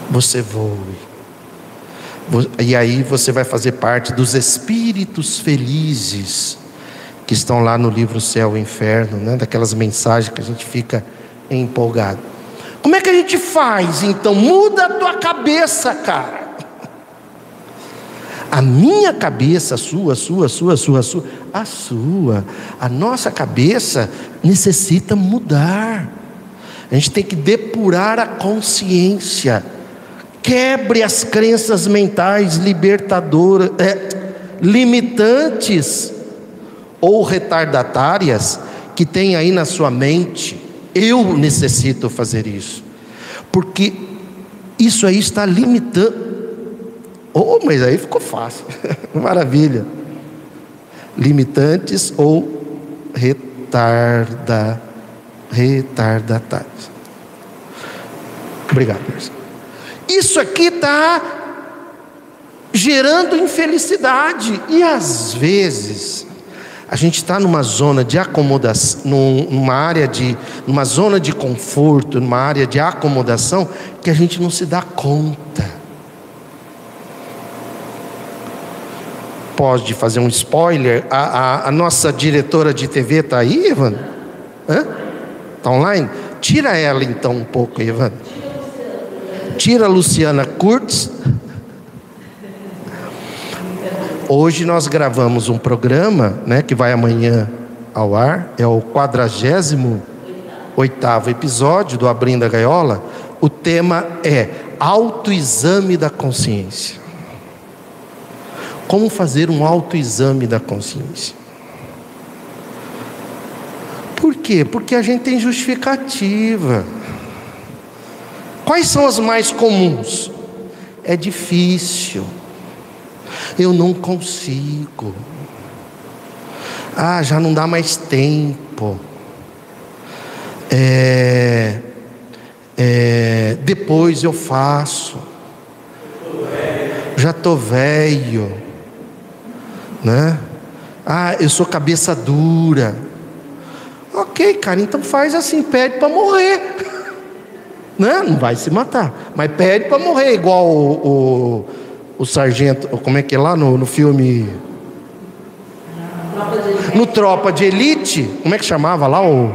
Você voe. E aí você vai fazer parte dos espíritos felizes que estão lá no livro Céu e Inferno, né? daquelas mensagens que a gente fica empolgado. Como é que a gente faz então? Muda a tua cabeça, cara. A minha cabeça, a sua, a sua, a sua, a sua, a sua, a sua, a nossa cabeça necessita mudar. A gente tem que depurar a consciência. Quebre as crenças mentais libertadoras, é, limitantes ou retardatárias que tem aí na sua mente, Eu necessito fazer isso. Porque isso aí está limitando. Oh, mas aí ficou fácil. Maravilha. Limitantes ou retarda, retardatários. Obrigado, Marcelo. Isso aqui está gerando infelicidade. E às vezes, a gente está numa zona de acomodação, numa área de, numa zona de conforto, numa área de acomodação, que a gente não se dá conta. Pode fazer um spoiler? A, a, a nossa diretora de TV está aí, Ivan? Está online? Tira ela então um pouco, Ivan. Tira a Luciana Kurtz. Hoje nós gravamos um programa, né, que vai amanhã ao ar, é o 48 oitavo episódio do Abrindo a Gaiola. O tema é autoexame da consciência. Como fazer um autoexame da consciência? Por quê? Porque a gente tem justificativa. Quais são as mais comuns? É difícil. Eu não consigo. Ah, já não dá mais tempo. É, é, depois eu faço. Já estou velho. Né? Ah, eu sou cabeça dura. Ok, cara, então faz assim, pede para morrer. Não, não vai se matar. Mas pede para morrer, igual o, o, o, sargento, como é que é lá no, no filme? No Tropa de Elite, como é que chamava lá o.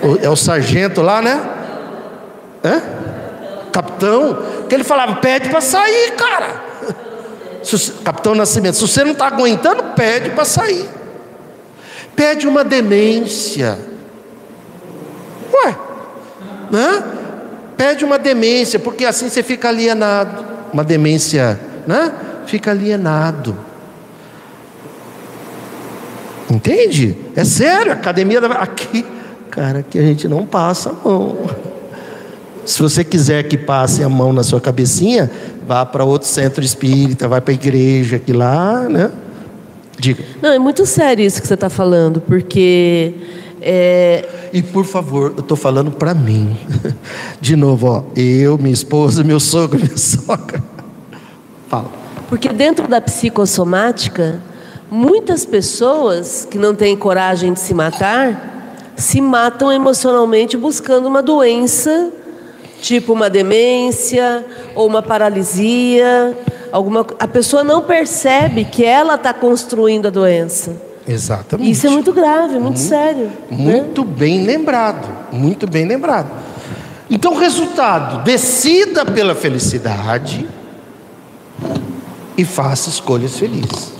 o é o sargento lá, né? Hã? Capitão, que ele falava, pede para sair, cara. Capitão Nascimento, se você não está aguentando, pede para sair. Pede uma demência Ué, né? Pede uma demência, porque assim você fica alienado. Uma demência, né? Fica alienado. Entende? É sério, a academia da... aqui, cara, que a gente não passa a mão. Se você quiser que passe a mão na sua cabecinha, vá para outro centro espírita, vai para a igreja, que lá, né? Diga. Não, é muito sério isso que você está falando, porque é... E por favor, eu estou falando para mim. De novo, ó, eu, minha esposa, meu sogro, minha sogra. Fala. Porque dentro da psicossomática, muitas pessoas que não têm coragem de se matar se matam emocionalmente buscando uma doença, tipo uma demência ou uma paralisia. Alguma... A pessoa não percebe que ela está construindo a doença. Exatamente. Isso é muito grave, muito, muito sério. Muito né? bem lembrado, muito bem lembrado. Então, resultado: decida pela felicidade e faça escolhas felizes.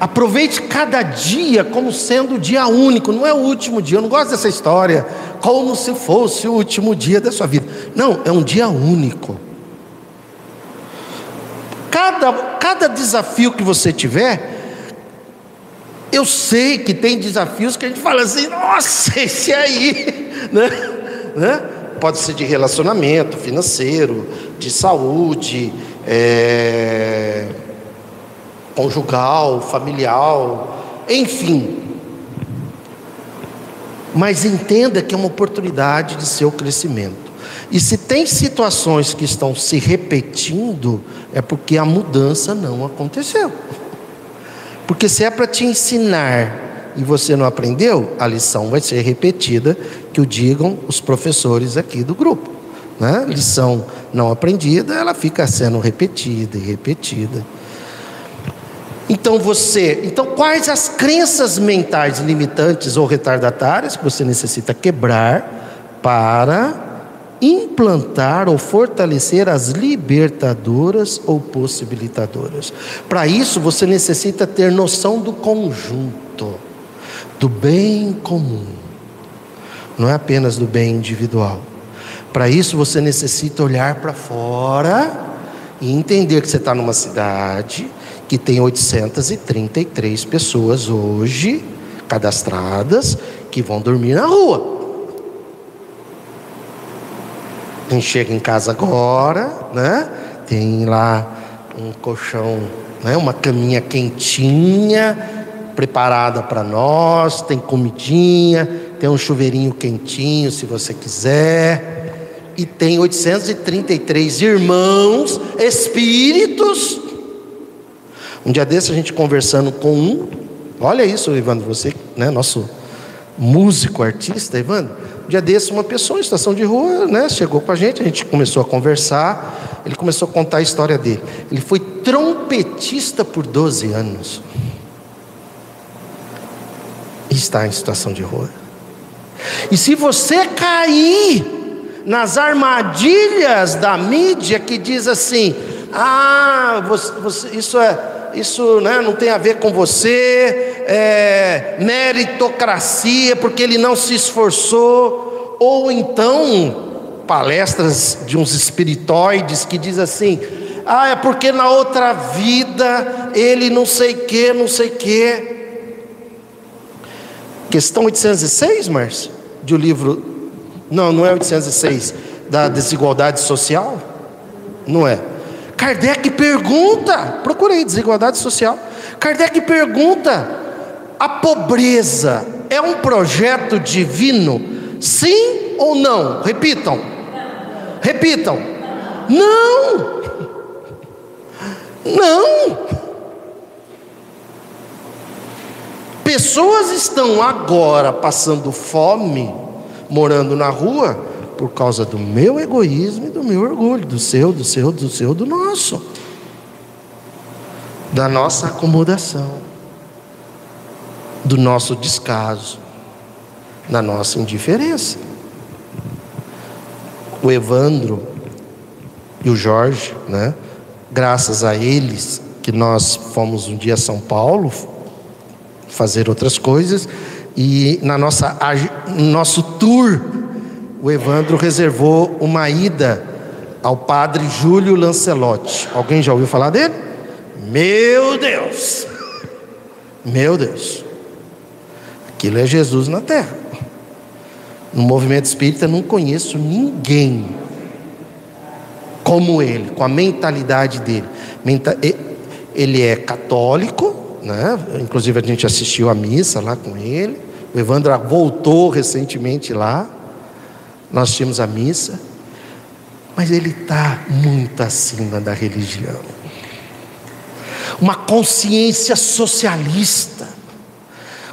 Aproveite cada dia como sendo o dia único, não é o último dia. Eu não gosto dessa história, como se fosse o último dia da sua vida. Não, é um dia único. Cada, cada desafio que você tiver, eu sei que tem desafios que a gente fala assim, nossa, esse aí, né? né? Pode ser de relacionamento financeiro, de saúde, é, conjugal, familiar, enfim. Mas entenda que é uma oportunidade de seu crescimento. E se tem situações que estão se repetindo, é porque a mudança não aconteceu. Porque se é para te ensinar e você não aprendeu, a lição vai ser repetida, que o digam os professores aqui do grupo. Né? Lição não aprendida, ela fica sendo repetida e repetida. Então você, então quais as crenças mentais limitantes ou retardatárias que você necessita quebrar para implantar ou fortalecer as libertadoras ou possibilitadoras. Para isso, você necessita ter noção do conjunto, do bem comum, não é apenas do bem individual. Para isso, você necessita olhar para fora e entender que você está numa cidade que tem 833 pessoas hoje cadastradas que vão dormir na rua. Quem chega em casa agora, né? Tem lá um colchão, né? uma caminha quentinha, preparada para nós, tem comidinha, tem um chuveirinho quentinho se você quiser, e tem 833 irmãos, espíritos. Um dia desse a gente conversando com um, olha isso, Evandro, você, né, nosso músico, artista, Evandro. Dia desse, uma pessoa em estação de rua, né, chegou com a gente, a gente começou a conversar, ele começou a contar a história dele. Ele foi trompetista por 12 anos está em situação de rua. E se você cair nas armadilhas da mídia que diz assim: ah, você, você, isso é isso né, não tem a ver com você, é meritocracia, porque ele não se esforçou, ou então palestras de uns espiritoides que diz assim: ah, é porque na outra vida ele não sei que, não sei que. Questão 806, Márcio, de o um livro. Não, não é 806, da desigualdade social? Não é. Kardec pergunta, procurei desigualdade social. Kardec pergunta: a pobreza é um projeto divino? Sim ou não? Repitam. Repitam. Não. Não. Pessoas estão agora passando fome, morando na rua, por causa do meu egoísmo e do meu orgulho, do seu, do seu, do seu, do nosso, da nossa acomodação, do nosso descaso, da nossa indiferença. O Evandro e o Jorge, né? Graças a eles que nós fomos um dia a São Paulo, fazer outras coisas. E na nossa nosso tour, o Evandro reservou uma ida ao padre Júlio Lancelotti. Alguém já ouviu falar dele? Meu Deus! Meu Deus! Aquilo é Jesus na terra. No movimento espírita não conheço ninguém como ele, com a mentalidade dele. Ele é católico, né? Inclusive a gente assistiu a missa lá com ele. O Evandro voltou recentemente lá. Nós tínhamos a missa. Mas ele está muito acima da religião. Uma consciência socialista,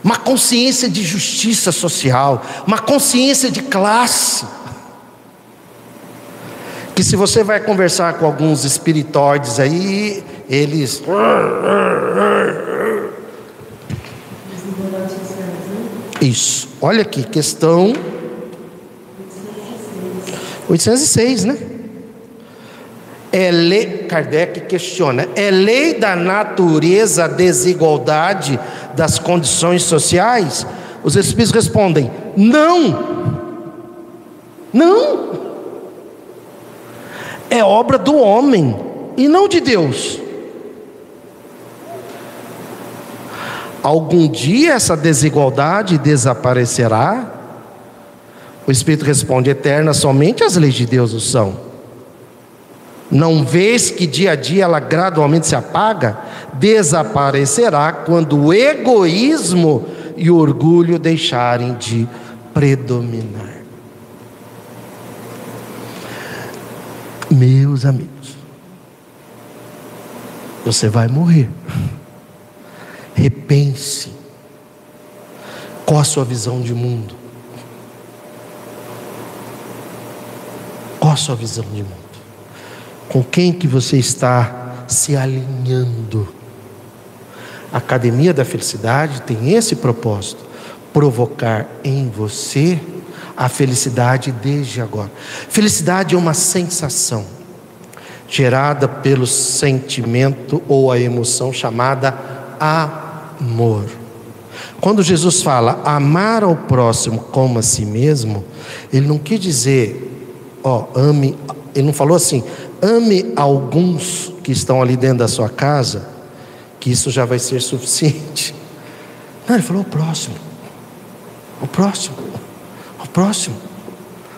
uma consciência de justiça social, uma consciência de classe. Que se você vai conversar com alguns espiritóides aí, eles Isso. Olha aqui, questão 806, né? É lei, Kardec questiona, é lei da natureza a desigualdade das condições sociais? Os espíritos respondem: não. Não. É obra do homem e não de Deus. Algum dia essa desigualdade desaparecerá? O Espírito responde: eterna somente as leis de Deus o são. Não vês que dia a dia ela gradualmente se apaga? Desaparecerá quando o egoísmo e o orgulho deixarem de predominar. Meus amigos, você vai morrer repense qual a sua visão de mundo. Qual a sua visão de mundo? Com quem que você está se alinhando? A Academia da Felicidade tem esse propósito: provocar em você a felicidade desde agora. Felicidade é uma sensação gerada pelo sentimento ou a emoção chamada amor. Quando Jesus fala amar ao próximo como a si mesmo, ele não quis dizer, ó, ame, ele não falou assim, ame alguns que estão ali dentro da sua casa, que isso já vai ser suficiente. Não, ele falou o próximo. O próximo. O próximo.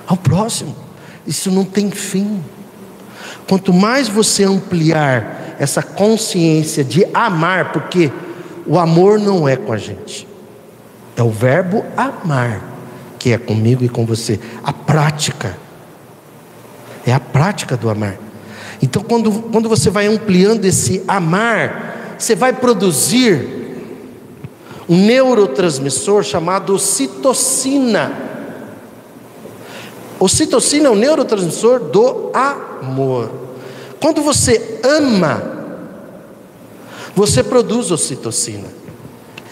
Ao próximo. Isso não tem fim. Quanto mais você ampliar essa consciência de amar, porque o amor não é com a gente, é o verbo amar, que é comigo e com você, a prática, é a prática do amar. Então, quando, quando você vai ampliando esse amar, você vai produzir um neurotransmissor chamado citocina. O citocina é o neurotransmissor do amor. Quando você ama, você produz ocitocina.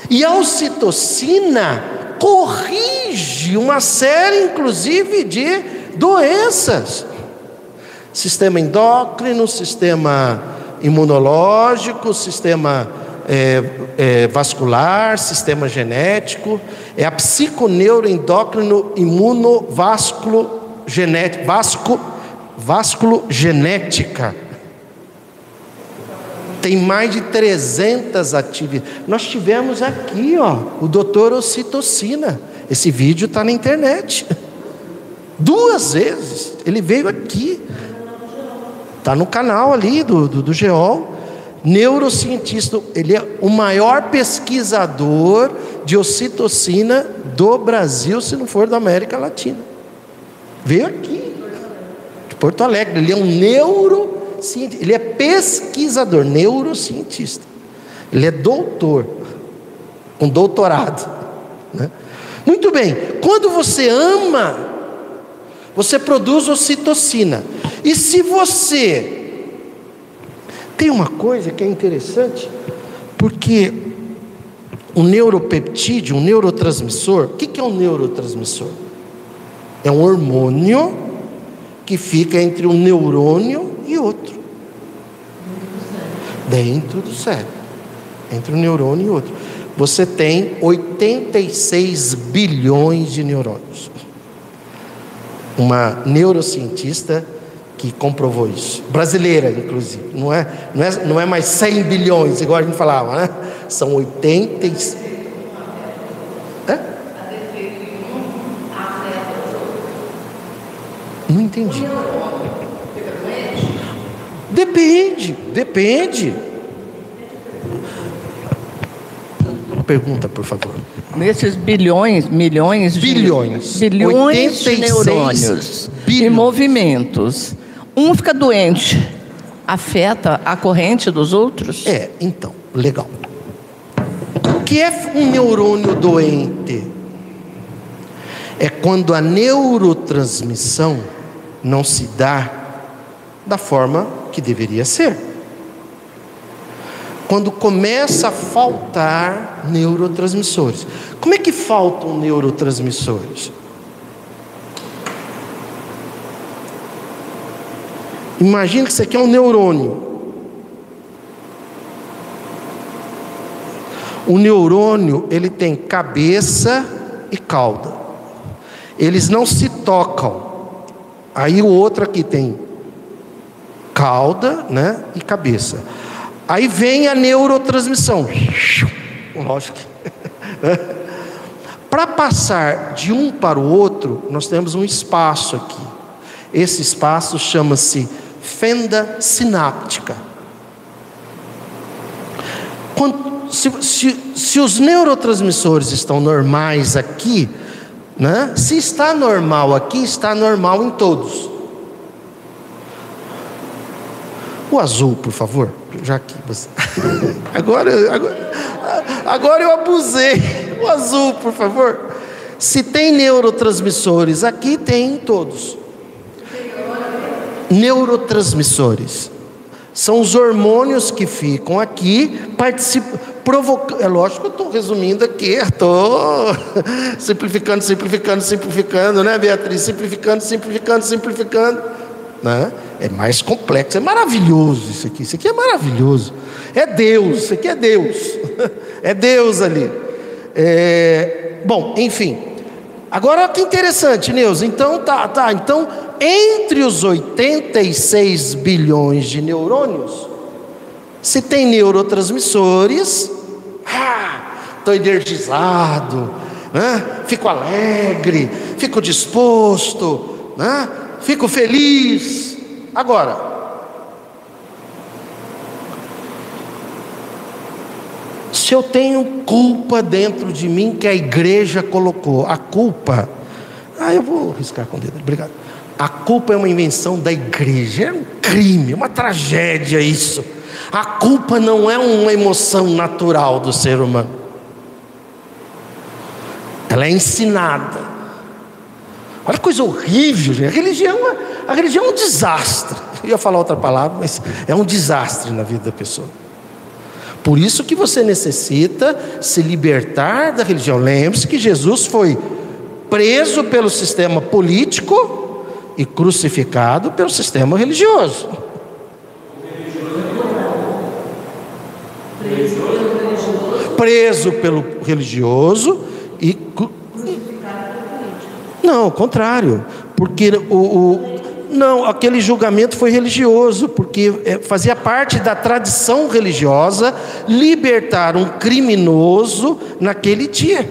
E a ocitocina corrige uma série, inclusive, de doenças. Sistema endócrino, sistema imunológico, sistema é, é, vascular, sistema genético, é a psiconeuroendócrino imunovasculo genético, vasco, vasculo genética tem mais de 300 atividades. Nós tivemos aqui, ó, o doutor Ocitocina. Esse vídeo está na internet. Duas vezes. Ele veio aqui. Está no canal ali do, do, do GEOL. Neurocientista, ele é o maior pesquisador de ocitocina do Brasil, se não for da América Latina. Veio aqui, de Porto Alegre. Ele é um neuro ele é pesquisador, neurocientista. Ele é doutor, com doutorado. Né? Muito bem, quando você ama, você produz ocitocina. E se você. Tem uma coisa que é interessante, porque o neuropeptídeo, um neurotransmissor, o que é um neurotransmissor? É um hormônio que fica entre um neurônio e outro. Dentro do cérebro. Entre um neurônio e outro. Você tem 86 bilhões de neurônios. Uma neurocientista que comprovou isso. Brasileira, inclusive. Não é, não é, não é mais 100 bilhões, igual a gente falava, né? São 86. Hã? Não entendi. Depende, depende. Pergunta, por favor. Nesses bilhões, milhões, bilhões, de, bilhões de neurônios bilhões. e movimentos, um fica doente, afeta a corrente dos outros? É, então, legal. O que é um neurônio doente? É quando a neurotransmissão não se dá da forma que deveria ser. Quando começa a faltar neurotransmissores. Como é que faltam neurotransmissores? Imagina que isso aqui é um neurônio. O neurônio, ele tem cabeça e cauda. Eles não se tocam. Aí o outro aqui tem cauda né, e cabeça. Aí vem a neurotransmissão. Lógico. para passar de um para o outro, nós temos um espaço aqui. Esse espaço chama-se fenda sináptica. Quando, se, se, se, os neurotransmissores estão normais aqui, né? se está normal aqui, está normal em todos. O azul, por favor. Você. agora, agora, agora eu abusei. O azul, por favor. Se tem neurotransmissores aqui, tem todos. Neurotransmissores. São os hormônios que ficam aqui, participam, provocando. É lógico que eu estou resumindo aqui, estou simplificando, simplificando, simplificando, né, Beatriz? Simplificando, simplificando, simplificando. Né? É mais complexo, é maravilhoso isso aqui. Isso aqui é maravilhoso. É Deus, isso aqui é Deus. É Deus ali. É... Bom, enfim. Agora que interessante, Neuza. Então tá, tá. Então, entre os 86 bilhões de neurônios, se tem neurotransmissores, ah, estou energizado, né? fico alegre, fico disposto, né? Fico feliz. Agora, se eu tenho culpa dentro de mim que a igreja colocou, a culpa, ah, eu vou riscar com o dedo, obrigado. A culpa é uma invenção da igreja, é um crime, é uma tragédia isso. A culpa não é uma emoção natural do ser humano, ela é ensinada. Olha que coisa horrível, gente. A religião, é, a religião é um desastre. Eu ia falar outra palavra, mas é um desastre na vida da pessoa. Por isso que você necessita se libertar da religião. Lembre-se que Jesus foi preso pelo sistema político e crucificado pelo sistema religioso. Preso pelo religioso e. Não, contrário. Porque o, o não, aquele julgamento foi religioso, porque é, fazia parte da tradição religiosa libertar um criminoso naquele dia.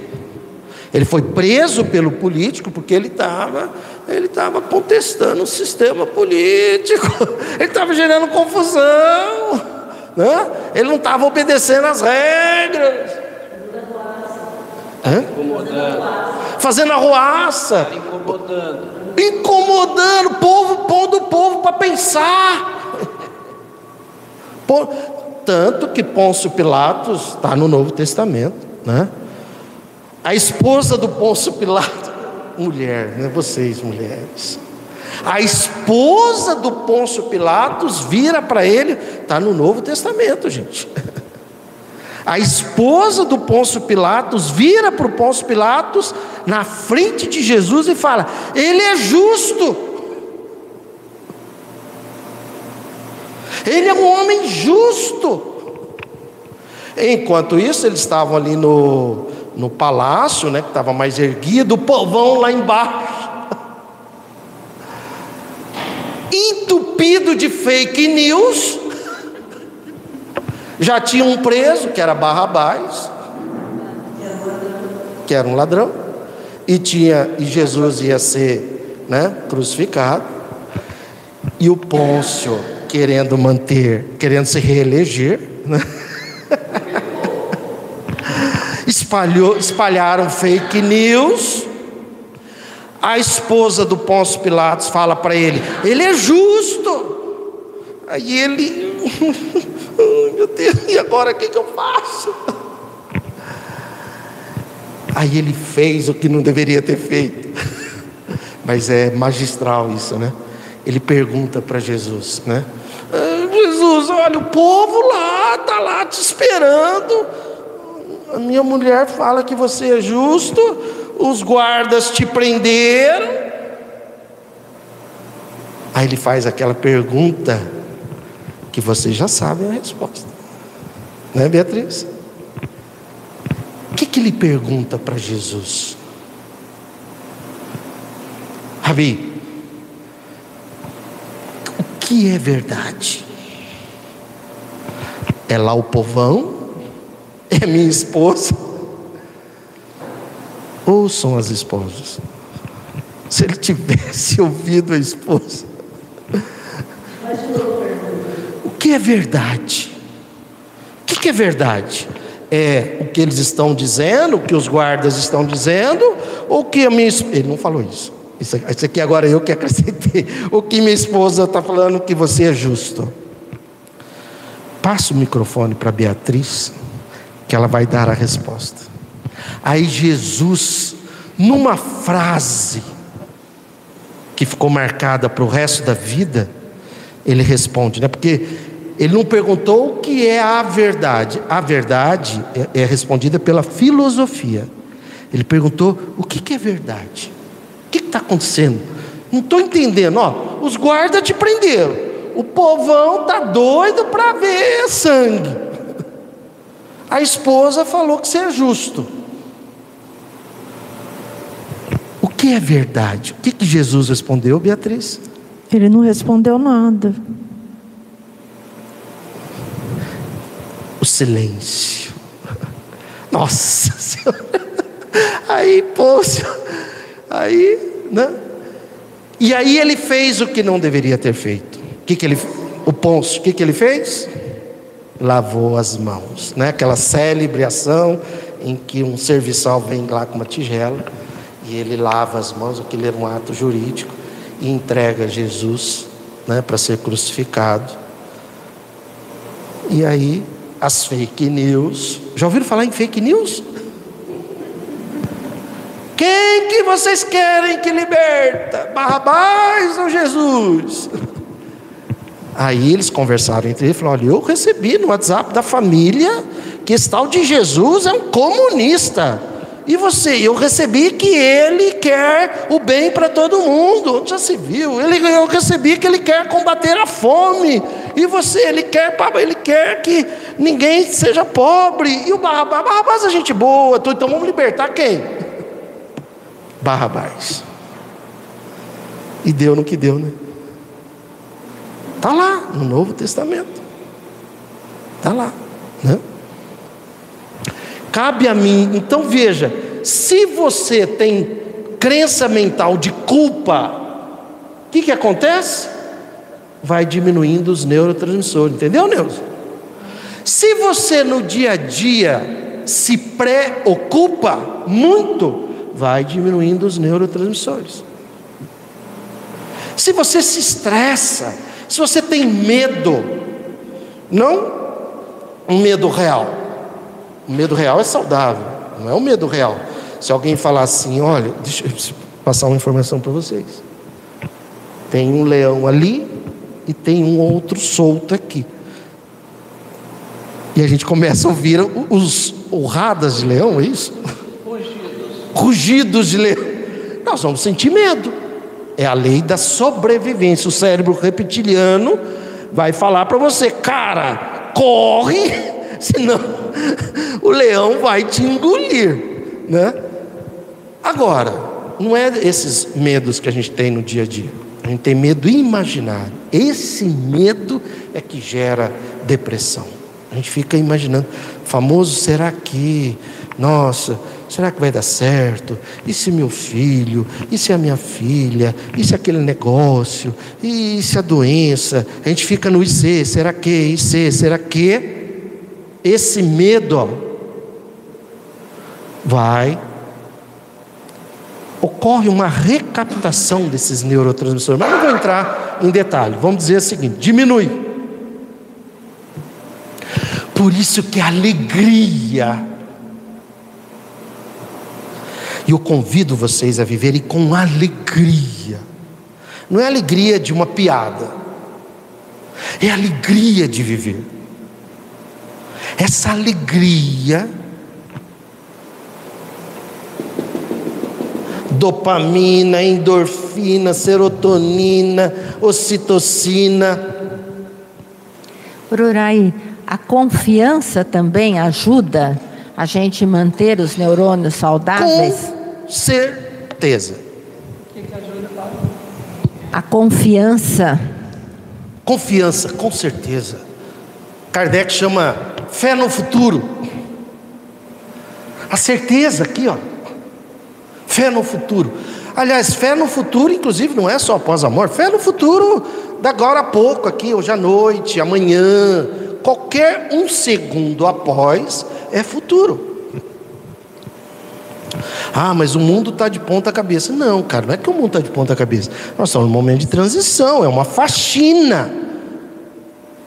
Ele foi preso pelo político porque ele estava ele estava contestando o sistema político, ele estava gerando confusão, né? ele não estava obedecendo às regras. Hã? Fazendo arruaça. Incomodando incomodando o povo, pondo o povo para pensar. Tanto que Pôncio Pilatos está no Novo Testamento, né? A esposa do Pôncio Pilatos, mulher, né? vocês mulheres. A esposa do Pôncio Pilatos vira para ele, está no Novo Testamento, gente. A esposa do Pôncio Pilatos vira para o Pôncio Pilatos na frente de Jesus e fala: Ele é justo. Ele é um homem justo. Enquanto isso, eles estavam ali no, no palácio, né, que estava mais erguido, o povão lá embaixo. Entupido de fake news já tinha um preso, que era Barrabás, que era um ladrão, e tinha e Jesus ia ser, né, crucificado. E o Pôncio querendo manter, querendo se reeleger, né? Espalhou, espalharam fake news. A esposa do Pôncio Pilatos fala para ele: ele é justo. Aí ele meu Deus, e agora o que, que eu faço? Aí ele fez o que não deveria ter feito. Mas é magistral isso, né? Ele pergunta para Jesus, né? Ah, Jesus, olha, o povo lá está lá te esperando. A minha mulher fala que você é justo, os guardas te prenderam. Aí ele faz aquela pergunta que vocês já sabem a resposta. Né, Beatriz? O que, que ele pergunta para Jesus? Rabi, o que é verdade? É lá o povão? É minha esposa? Ou são as esposas? Se ele tivesse ouvido a esposa, que é verdade? O que, que é verdade? É o que eles estão dizendo, o que os guardas estão dizendo, ou que a minha Ele não falou isso. Isso aqui agora eu que acrescentei. O que minha esposa está falando que você é justo. Passa o microfone para Beatriz, que ela vai dar a resposta. Aí Jesus, numa frase que ficou marcada para o resto da vida, ele responde, né? Porque ele não perguntou o que é a verdade. A verdade é, é respondida pela filosofia. Ele perguntou o que, que é verdade. O que está acontecendo? Não estou entendendo. Ó, os guardas te prenderam. O povão está doido para ver sangue. A esposa falou que você é justo. O que é verdade? O que, que Jesus respondeu, Beatriz? Ele não respondeu nada. O silêncio. Nossa Senhora. Aí, Pôncio, aí, né? E aí ele fez o que não deveria ter feito. O que, que ele, o Pôncio, o que, que ele fez? Lavou as mãos, né? Aquela célebre ação em que um serviçal vem lá com uma tigela e ele lava as mãos, aquilo era um ato jurídico e entrega Jesus, né, para ser crucificado. E aí as fake news. Já ouviram falar em fake news? Quem que vocês querem que liberta? Barrabás ou Jesus? Aí eles conversaram entre eles e falaram: Olha, eu recebi no WhatsApp da família que esse tal de Jesus é um comunista. E você, eu recebi que ele quer o bem para todo mundo. Já se viu? Ele, eu recebi que ele quer combater a fome. E você, ele quer, ele quer que ninguém seja pobre. E o Barrabás, Barrabás é gente boa, então vamos libertar quem? Barrabás. E deu no que deu, né? Está lá no Novo Testamento. Está lá, né? Cabe a mim, então veja, se você tem crença mental de culpa, o que, que acontece? Vai diminuindo os neurotransmissores, entendeu, Neuza? Se você no dia a dia se preocupa muito, vai diminuindo os neurotransmissores. Se você se estressa, se você tem medo, não um medo real, o medo real é saudável, não é o medo real. Se alguém falar assim, olha, deixa eu passar uma informação para vocês. Tem um leão ali e tem um outro solto aqui. E a gente começa a ouvir os urradas de leão, é isso? Rugidos. Rugidos de leão. Nós vamos sentir medo. É a lei da sobrevivência. O cérebro reptiliano vai falar para você, cara, corre, senão o leão vai te engolir, né? Agora, não é esses medos que a gente tem no dia a dia. A gente tem medo imaginário. Esse medo é que gera depressão. A gente fica imaginando, famoso será que, nossa, será que vai dar certo? E se meu filho? E se a minha filha? E se aquele negócio? E se a doença? A gente fica no IC, será que? IC, será que? Esse medo, vai ocorre uma recaptação desses neurotransmissores. Mas não vou entrar em detalhe. Vamos dizer o seguinte: diminui. Por isso que a alegria. E eu convido vocês a viverem com alegria. Não é alegria de uma piada. É alegria de viver. Essa alegria dopamina, endorfina, serotonina, ocitocina. Ururai, a confiança também ajuda a gente manter os neurônios saudáveis? Com certeza. A confiança. Confiança, com certeza. Kardec chama fé no futuro. A certeza aqui, ó. Fé no futuro. Aliás, fé no futuro, inclusive, não é só após a morte. Fé no futuro, da agora a pouco, aqui, hoje à noite, amanhã. Qualquer um segundo após é futuro. Ah, mas o mundo está de ponta cabeça. Não, cara, não é que o mundo está de ponta cabeça. Nós estamos num momento de transição, é uma faxina.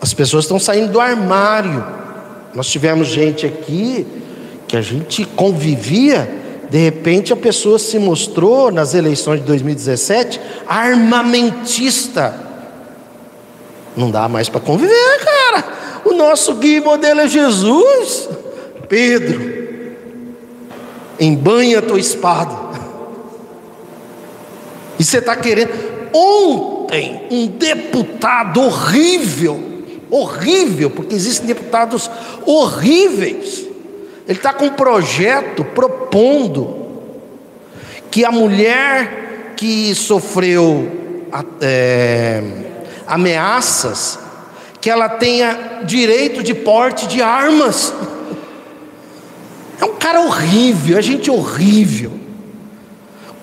As pessoas estão saindo do armário. Nós tivemos gente aqui que a gente convivia de repente a pessoa se mostrou nas eleições de 2017 armamentista. Não dá mais para conviver, cara. O nosso guia modelo é Jesus. Pedro, embanha a tua espada. E você está querendo. Ontem, um deputado horrível, horrível, porque existem deputados horríveis ele está com um projeto propondo que a mulher que sofreu é, ameaças, que ela tenha direito de porte de armas. É um Cara horrível, é gente horrível.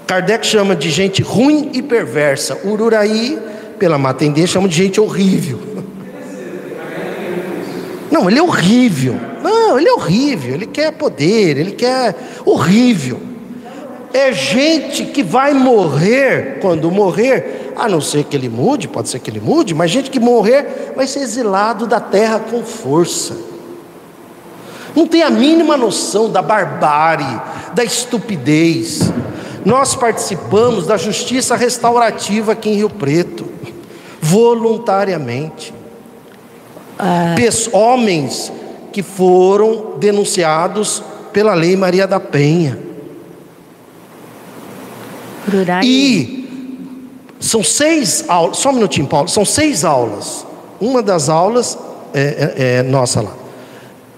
Kardec chama de gente ruim e perversa. Ururaí, pela Matendê, chama de gente horrível. Não, ele é horrível. Não, ele é horrível. Ele quer poder, ele quer horrível. É gente que vai morrer quando morrer, a não ser que ele mude, pode ser que ele mude, mas gente que morrer vai ser exilado da terra com força. Não tem a mínima noção da barbárie, da estupidez. Nós participamos da justiça restaurativa aqui em Rio Preto, voluntariamente. Ah. Homens que foram denunciados pela Lei Maria da Penha. E são seis aulas, só um minutinho, Paulo, são seis aulas. Uma das aulas é, é, é nossa lá.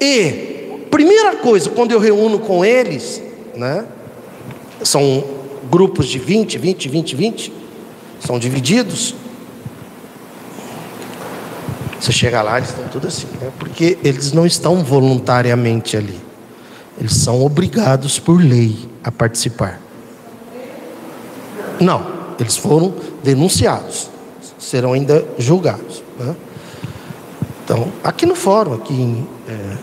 E, primeira coisa, quando eu reúno com eles, né, são grupos de 20, 20, 20, 20, são divididos. Você chega lá, eles estão tudo assim, né? porque eles não estão voluntariamente ali, eles são obrigados por lei a participar. Não, eles foram denunciados, serão ainda julgados. Né? Então, aqui no fórum, aqui em, é,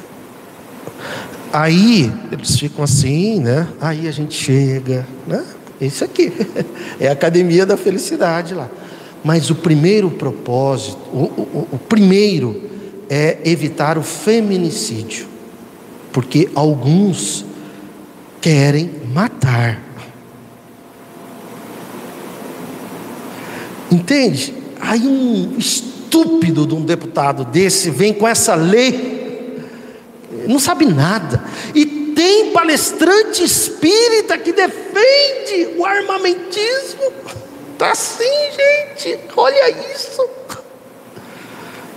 aí eles ficam assim, né? Aí a gente chega, né? Isso aqui é a academia da felicidade lá. Mas o primeiro propósito, o, o, o primeiro é evitar o feminicídio, porque alguns querem matar. Entende? Aí um estúpido de um deputado desse vem com essa lei, não sabe nada, e tem palestrante espírita que defende o armamentismo. Tá assim, gente, olha isso.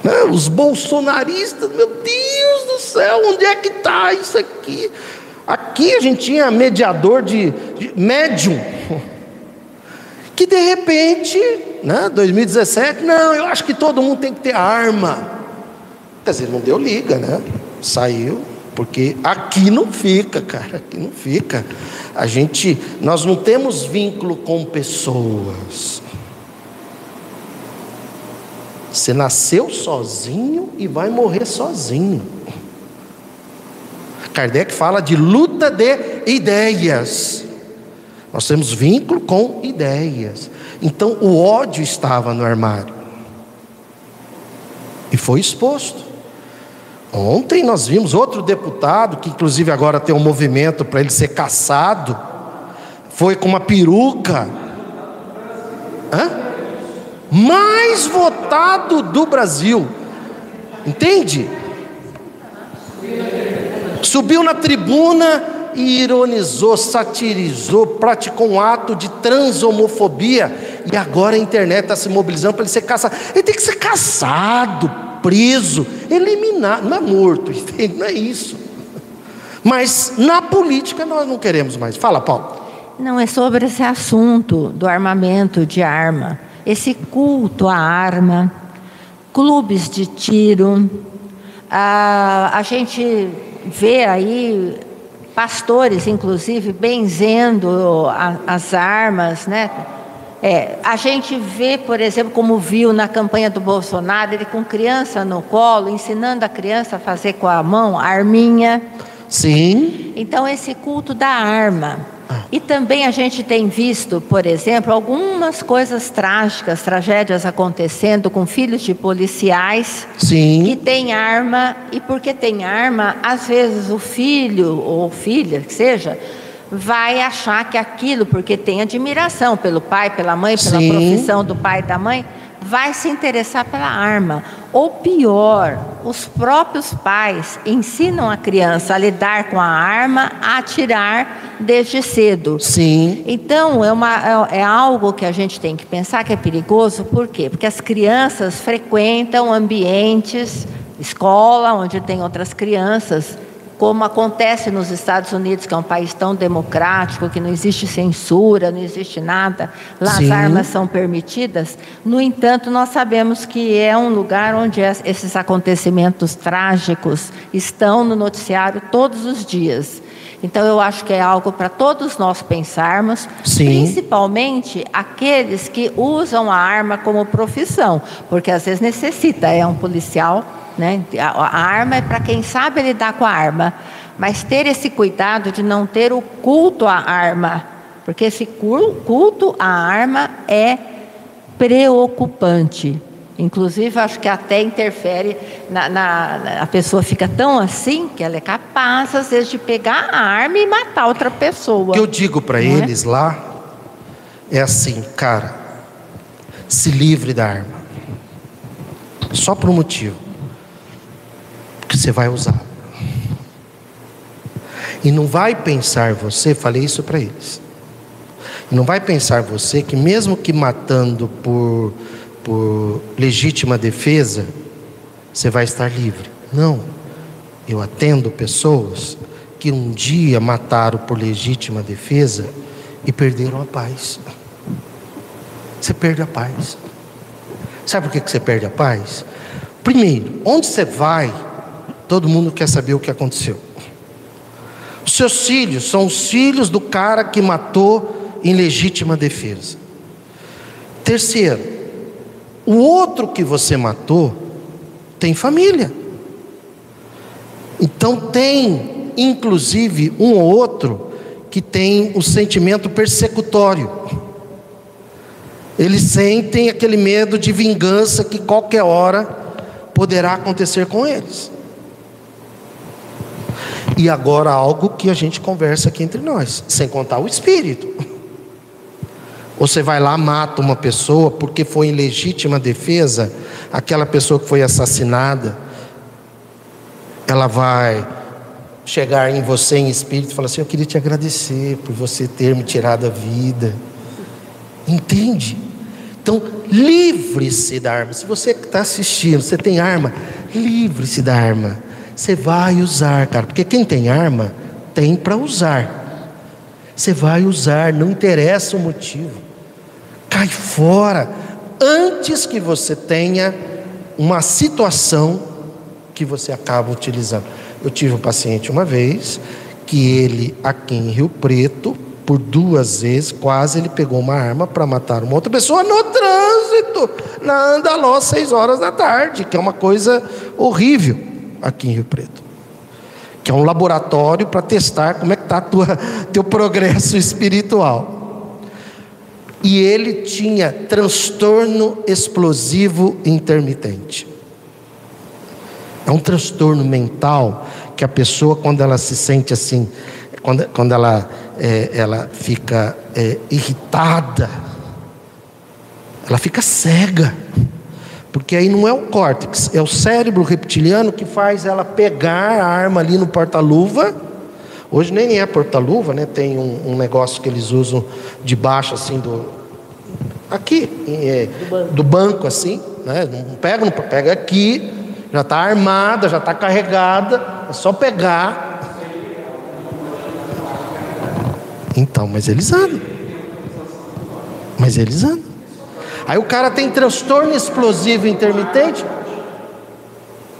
Né? Os bolsonaristas, meu Deus do céu, onde é que está isso aqui? Aqui a gente tinha mediador de, de médium que de repente, né, 2017, não, eu acho que todo mundo tem que ter arma. Quer dizer, não deu liga, né? Saiu, porque aqui não fica, cara, aqui não fica. A gente, nós não temos vínculo com pessoas. Você nasceu sozinho e vai morrer sozinho. Kardec fala de luta de ideias. Nós temos vínculo com ideias. Então o ódio estava no armário. E foi exposto. Ontem nós vimos outro deputado, que inclusive agora tem um movimento para ele ser caçado, foi com uma peruca. Hã? Mais votado do Brasil. Entende? Subiu na tribuna e ironizou, satirizou, praticou um ato de transhomofobia. E agora a internet está se mobilizando para ele ser caçado. Ele tem que ser caçado, preso, eliminado, não é morto, entende? Não é isso. Mas na política nós não queremos mais. Fala, Paulo. Não é sobre esse assunto do armamento de arma, esse culto à arma, clubes de tiro. A, a gente vê aí pastores, inclusive, benzendo as armas, né? É, a gente vê, por exemplo, como viu na campanha do Bolsonaro, ele com criança no colo, ensinando a criança a fazer com a mão arminha. Sim. Então, esse culto da arma. E também a gente tem visto, por exemplo, algumas coisas trágicas, tragédias acontecendo com filhos de policiais Sim. que têm arma, e porque tem arma, às vezes o filho ou filha, que seja, vai achar que aquilo, porque tem admiração pelo pai, pela mãe, pela Sim. profissão do pai e da mãe, vai se interessar pela arma. Ou pior, os próprios pais ensinam a criança a lidar com a arma, a atirar desde cedo. Sim. Então, é, uma, é, é algo que a gente tem que pensar que é perigoso, por quê? Porque as crianças frequentam ambientes, escola, onde tem outras crianças, como acontece nos Estados Unidos, que é um país tão democrático, que não existe censura, não existe nada, lá Sim. as armas são permitidas. No entanto, nós sabemos que é um lugar onde esses acontecimentos trágicos estão no noticiário todos os dias. Então eu acho que é algo para todos nós pensarmos, Sim. principalmente aqueles que usam a arma como profissão, porque às vezes necessita, é um policial, né? A, arma é para quem sabe lidar com a arma, mas ter esse cuidado de não ter o culto à arma, porque esse culto à arma é preocupante. Inclusive, acho que até interfere na, na, a pessoa fica tão assim que ela é capaz, às vezes, de pegar a arma e matar outra pessoa. O que eu digo para é? eles lá é assim, cara, se livre da arma. Só por um motivo. Porque você vai usar. E não vai pensar você, falei isso para eles. Não vai pensar você que mesmo que matando por por legítima defesa, você vai estar livre. Não. Eu atendo pessoas que um dia mataram por legítima defesa e perderam a paz. Você perde a paz. Sabe por que você perde a paz? Primeiro, onde você vai, todo mundo quer saber o que aconteceu. Os seus filhos são os filhos do cara que matou em legítima defesa. Terceiro, o outro que você matou tem família. Então tem, inclusive, um ou outro que tem o sentimento persecutório. Eles sentem aquele medo de vingança que qualquer hora poderá acontecer com eles. E agora algo que a gente conversa aqui entre nós, sem contar o espírito. Você vai lá, mata uma pessoa porque foi em legítima defesa, aquela pessoa que foi assassinada, ela vai chegar em você em espírito e falar assim: Eu queria te agradecer por você ter me tirado a vida. Entende? Então, livre-se da arma. Se você está assistindo, você tem arma, livre-se da arma. Você vai usar, cara, porque quem tem arma tem para usar. Você vai usar, não interessa o motivo cai fora antes que você tenha uma situação que você acaba utilizando. Eu tive um paciente uma vez que ele aqui em Rio Preto, por duas vezes, quase ele pegou uma arma para matar uma outra pessoa no trânsito, na Andaló, seis horas da tarde, que é uma coisa horrível aqui em Rio Preto. Que é um laboratório para testar como é que está teu progresso espiritual e ele tinha transtorno explosivo intermitente. É um transtorno mental que a pessoa, quando ela se sente assim, quando, quando ela, é, ela fica é, irritada, ela fica cega. Porque aí não é o córtex, é o cérebro reptiliano que faz ela pegar a arma ali no porta-luva Hoje nem é porta-luva, né? Tem um, um, negócio que eles usam debaixo assim do aqui é, do, banco. do, banco. assim, né? Não pega, não pega aqui, já está armada, já está carregada, é só pegar. Então, mas eles andam. Mas eles andam. Aí o cara tem transtorno explosivo intermitente.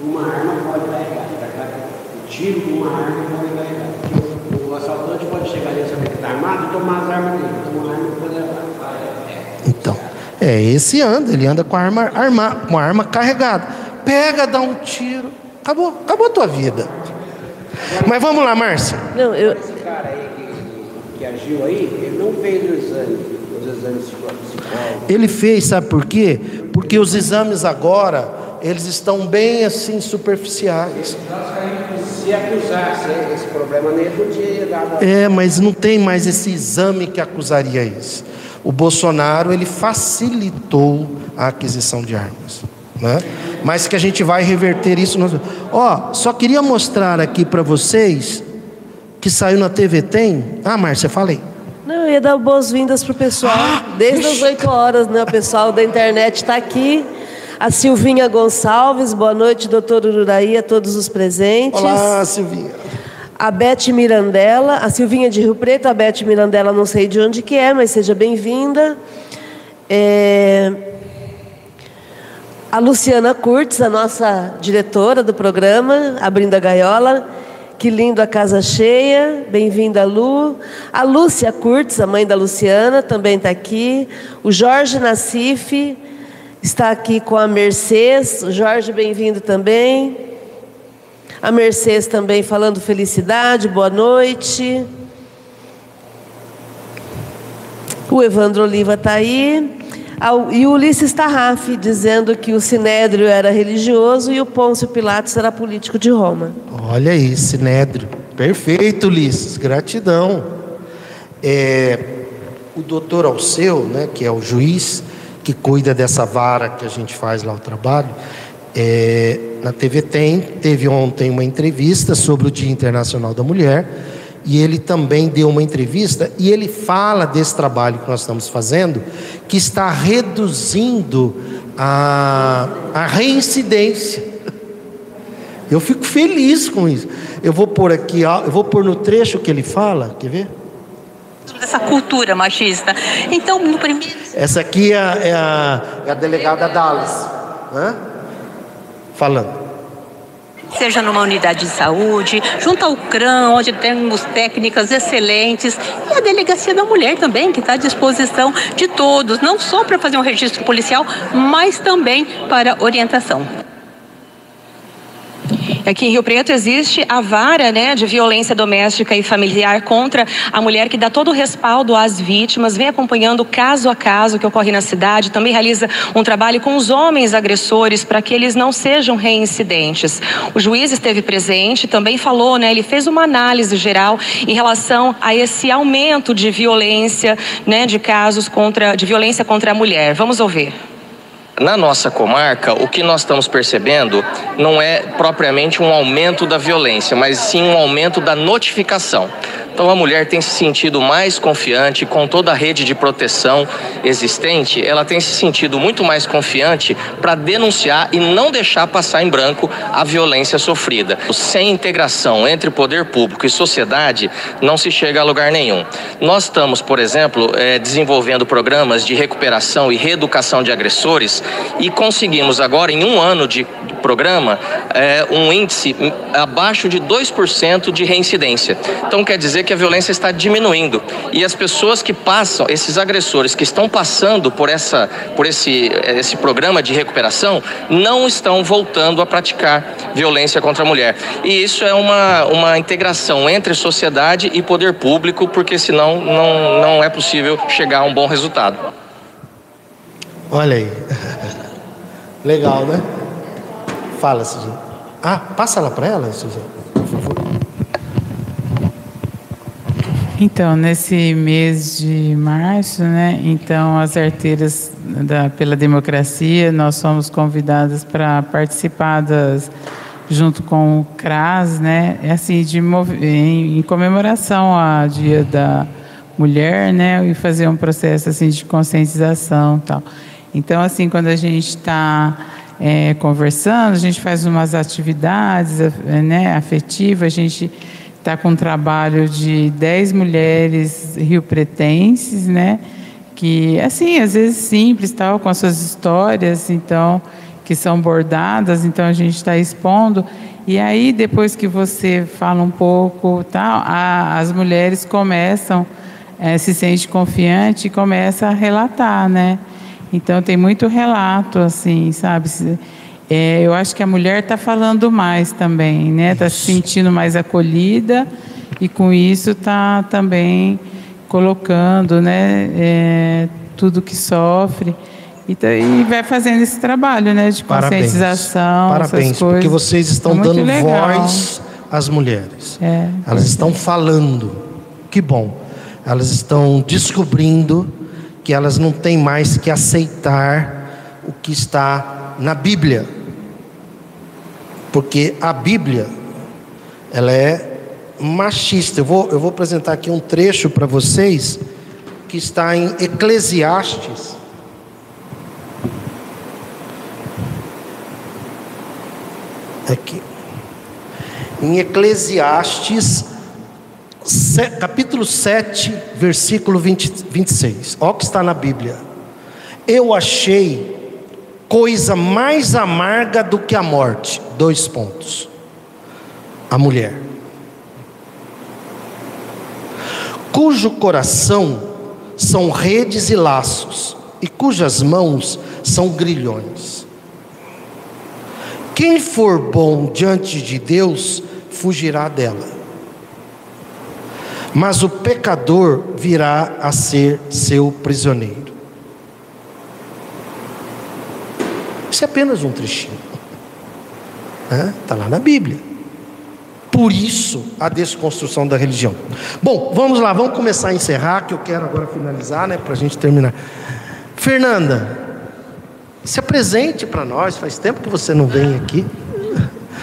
Uma arma pode carregar, o tiro de uma arma pode carregar assaltante pode chegar ali e saber que está armado e tomar as armas dele. Uma arma pode Então, é, esse anda, ele anda com a arma, arma, com a arma carregada. Pega, dá um tiro. Acabou, acabou a tua vida. Mas vamos lá, Márcia. Não, eu... Esse cara aí que, que agiu aí, ele não fez o exame. Ele fez, sabe por quê? Porque os exames agora, eles estão bem assim superficiais. Se acusasse esse problema nele, tinha dado. É, mas não tem mais esse exame que acusaria isso. O Bolsonaro ele facilitou a aquisição de armas, né? Mas que a gente vai reverter isso. No... Ó, só queria mostrar aqui para vocês que saiu na TV tem. Ah, Márcia, falei. Não, eu ia dar boas-vindas pro pessoal. Ah, Desde as 8 horas, né? O pessoal da internet está aqui. A Silvinha Gonçalves, boa noite, doutor Ururaí, a todos os presentes. Olá, Silvinha. A Beth Mirandela, a Silvinha de Rio Preto, a Beth Mirandela não sei de onde que é, mas seja bem-vinda. É... A Luciana Curtis, a nossa diretora do programa, abrindo a gaiola. Que lindo a casa cheia. Bem-vinda, Lu. A Lúcia Curtis, a mãe da Luciana, também está aqui. O Jorge Nassif está aqui com a Mercedes. Jorge, bem-vindo também. A Mercedes também falando felicidade, boa noite. O Evandro Oliva está aí. E Ulisses Tarraf dizendo que o Sinédrio era religioso e o Pôncio Pilatos era político de Roma. Olha aí, Sinédrio. Perfeito, Ulisses. Gratidão. É, o doutor Alceu, né, que é o juiz que cuida dessa vara que a gente faz lá o trabalho, é, na TV tem, teve ontem uma entrevista sobre o Dia Internacional da Mulher e ele também deu uma entrevista e ele fala desse trabalho que nós estamos fazendo, que está reduzindo a, a reincidência. Eu fico feliz com isso. Eu vou pôr aqui, eu vou pôr no trecho que ele fala, quer ver? Essa cultura machista. Então, no primeiro. Essa aqui é a, é a, é a delegada Dallas, né? falando seja numa unidade de saúde, junto ao CRAM, onde temos técnicas excelentes, e a Delegacia da Mulher também, que está à disposição de todos, não só para fazer um registro policial, mas também para orientação. Aqui em Rio Preto existe a vara né, de violência doméstica e familiar contra a mulher que dá todo o respaldo às vítimas, vem acompanhando caso a caso que ocorre na cidade, também realiza um trabalho com os homens agressores para que eles não sejam reincidentes. O juiz esteve presente, também falou, né, ele fez uma análise geral em relação a esse aumento de violência, né, de casos contra, de violência contra a mulher. Vamos ouvir. Na nossa comarca, o que nós estamos percebendo não é propriamente um aumento da violência, mas sim um aumento da notificação. Então a mulher tem se sentido mais confiante com toda a rede de proteção existente, ela tem se sentido muito mais confiante para denunciar e não deixar passar em branco a violência sofrida. Sem integração entre poder público e sociedade, não se chega a lugar nenhum. Nós estamos, por exemplo, eh, desenvolvendo programas de recuperação e reeducação de agressores e conseguimos agora, em um ano de programa, eh, um índice abaixo de 2% de reincidência. Então quer dizer que a violência está diminuindo e as pessoas que passam, esses agressores que estão passando por essa, por esse, esse programa de recuperação, não estão voltando a praticar violência contra a mulher. E isso é uma, uma integração entre sociedade e poder público, porque senão não, não é possível chegar a um bom resultado. Olha aí. Legal, né? Fala, Suzana. Ah, passa lá para ela, Suzana, por favor. Então, nesse mês de março, né, então as arteiras da, pela democracia, nós fomos convidadas para participar das, junto com o CRAS, né, é assim, de, em, em comemoração ao Dia da Mulher, né, e fazer um processo assim de conscientização tal. Então, assim, quando a gente está é, conversando, a gente faz umas atividades né, afetivas, a gente está com um trabalho de 10 mulheres riopretenses, né? Que, assim, às vezes simples, tal, com as suas histórias, então, que são bordadas, então a gente está expondo. E aí, depois que você fala um pouco, tal, a, as mulheres começam, é, se sente confiante e começa a relatar, né? Então, tem muito relato, assim, sabe? É, eu acho que a mulher está falando mais também, né? Está se sentindo mais acolhida e com isso está também colocando, né? É, tudo que sofre e, tá, e, vai fazendo esse trabalho, né? De conscientização, Parabéns, Parabéns porque vocês estão é dando legal. voz às mulheres. É, Elas estão falando. Que bom. Elas estão descobrindo que elas não têm mais que aceitar o que está na Bíblia porque a Bíblia ela é machista. Eu vou, eu vou apresentar aqui um trecho para vocês que está em Eclesiastes. Aqui. Em Eclesiastes, capítulo 7, versículo 20, 26. Olha o que está na Bíblia. Eu achei coisa mais amarga do que a morte. Dois pontos. A mulher. cujo coração são redes e laços, e cujas mãos são grilhões. Quem for bom diante de Deus, fugirá dela. Mas o pecador virá a ser seu prisioneiro. Isso é apenas um trechinho. Está lá na Bíblia. Por isso a desconstrução da religião. Bom, vamos lá, vamos começar a encerrar, que eu quero agora finalizar, né, para a gente terminar. Fernanda, se apresente para nós, faz tempo que você não vem aqui.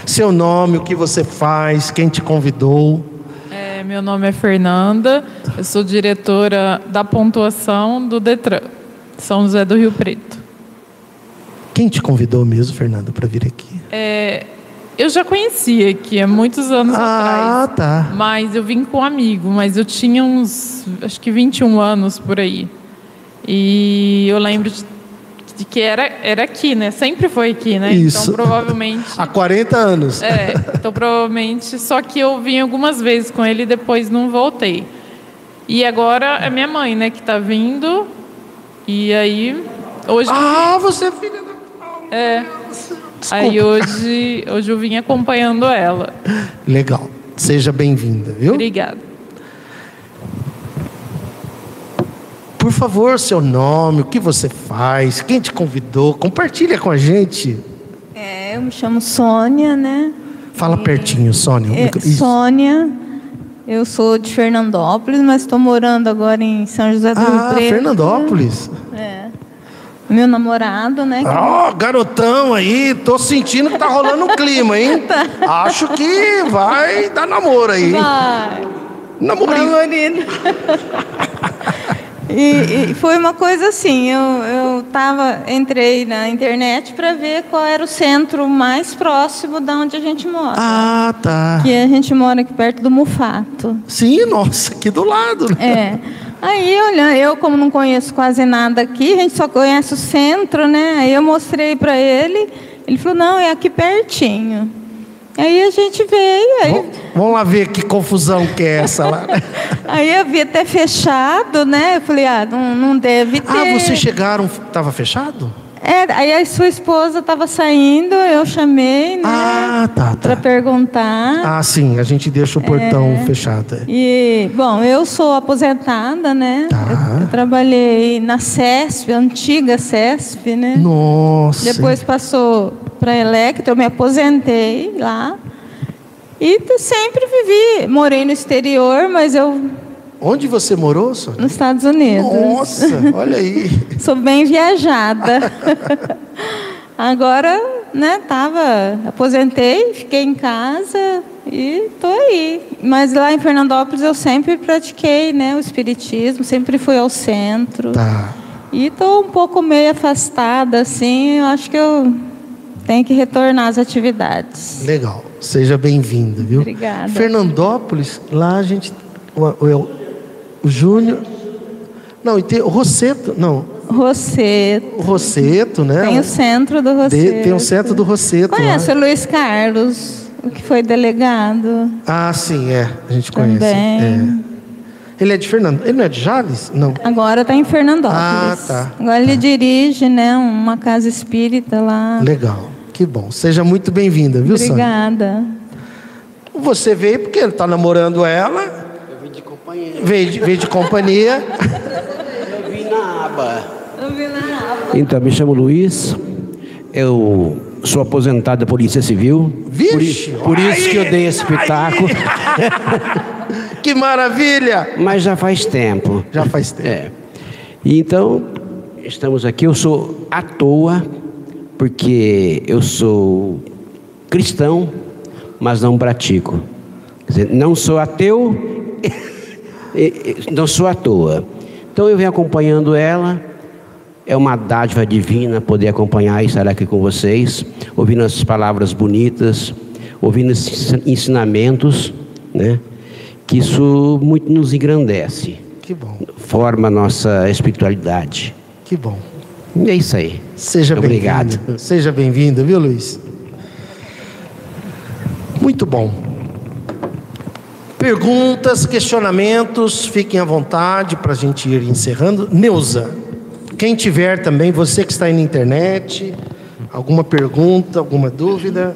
Seu nome, o que você faz, quem te convidou. Meu nome é Fernanda, eu sou diretora da pontuação do Detran, São José do Rio Preto. Quem te convidou mesmo, Fernanda, para vir aqui? É, eu já conhecia aqui há muitos anos ah, atrás. Ah, tá. Mas eu vim com um amigo, mas eu tinha uns, acho que 21 anos por aí. E eu lembro de, de que era, era aqui, né? Sempre foi aqui, né? Isso. Então provavelmente. Há 40 anos. É, então provavelmente. Só que eu vim algumas vezes com ele e depois não voltei. E agora é minha mãe, né, que está vindo. E aí. Hoje. Ah, você é filha da. É. Desculpa. Aí hoje, hoje eu vim acompanhando ela. Legal. Seja bem-vinda, viu? Obrigada. Por favor, seu nome, o que você faz, quem te convidou, compartilha com a gente. É, eu me chamo Sônia, né? Fala e... pertinho, Sônia. É, Sônia. Eu sou de Fernandópolis, mas estou morando agora em São José do ah, Rio Preto. Fernandópolis. É. Meu namorado, né? Ó, oh, garotão aí, tô sentindo que tá rolando um clima, hein? tá. Acho que vai dar namoro aí. Vai. Namorinho. Namorinho. E, e, foi uma coisa assim, eu, eu tava, entrei na internet para ver qual era o centro mais próximo da onde a gente mora. Ah, tá. Que a gente mora aqui perto do Mufato. Sim, nossa, aqui do lado. Né? É. Aí, olha, eu como não conheço quase nada aqui, a gente só conhece o centro, né? Aí eu mostrei para ele, ele falou, não, é aqui pertinho. Aí a gente veio. Aí... Vamos lá ver que confusão que é essa lá. aí eu vi até fechado, né? Eu falei, ah, não, não deve ter. Ah, vocês chegaram, estava fechado? É, aí a sua esposa estava saindo, eu chamei, né? Ah, tá, tá. Para perguntar. Ah, sim, a gente deixa o portão é, fechado. É. E, bom, eu sou aposentada, né? Tá. Eu, eu, trabalhei na CESP, antiga CESP, né? Nossa. Depois passou para a Electro, eu me aposentei lá. E sempre vivi, morei no exterior, mas eu Onde você morou, Sônia? Nos Estados Unidos. Nossa, olha aí. Sou bem viajada. Agora, né, tava, aposentei, fiquei em casa e tô aí. Mas lá em Fernandópolis eu sempre pratiquei, né, o espiritismo, sempre fui ao centro. Tá. E tô um pouco meio afastada assim, eu acho que eu tenho que retornar às atividades. Legal. Seja bem-vinda, viu? Obrigada. Fernandópolis, lá a gente o, o, o Júnior. Não, e tem o Rosseto, não. Rosseto. O Rosseto, né? Tem o centro do Rosseto. De, tem o centro do Rosseto. Conhece lá. o Luiz Carlos, o que foi delegado. Ah, sim, é. A gente Também. conhece. É. Ele é de Fernando. Ele não é de Jales? Não. Agora está em Fernandópolis. Ah, tá. Agora ele dirige, né, uma casa espírita lá. Legal. Que bom. Seja muito bem-vinda, viu, Obrigada. Sônia? Você veio porque ele está namorando ela Veio de, veio de companhia. Eu vim na aba. Eu vim na aba. Então, me chamo Luiz. Eu sou aposentado da Polícia Civil. Vixe, por, por isso que eu dei esse espetáculo. que maravilha! Mas já faz tempo. Já faz tempo. É. E então, estamos aqui. Eu sou à toa, porque eu sou cristão, mas não pratico. Quer dizer, não sou ateu não sou à toa. Então eu venho acompanhando ela. É uma dádiva divina poder acompanhar e estar aqui com vocês, ouvindo as palavras bonitas, ouvindo esses ensinamentos, né? Que isso muito nos engrandece. Que bom. Forma a nossa espiritualidade. Que bom. E é isso aí. Seja Obrigado. Bem Seja bem-vindo, viu, Luiz? Muito bom. Perguntas, questionamentos, fiquem à vontade para a gente ir encerrando. Neuza, quem tiver também, você que está aí na internet, alguma pergunta, alguma dúvida?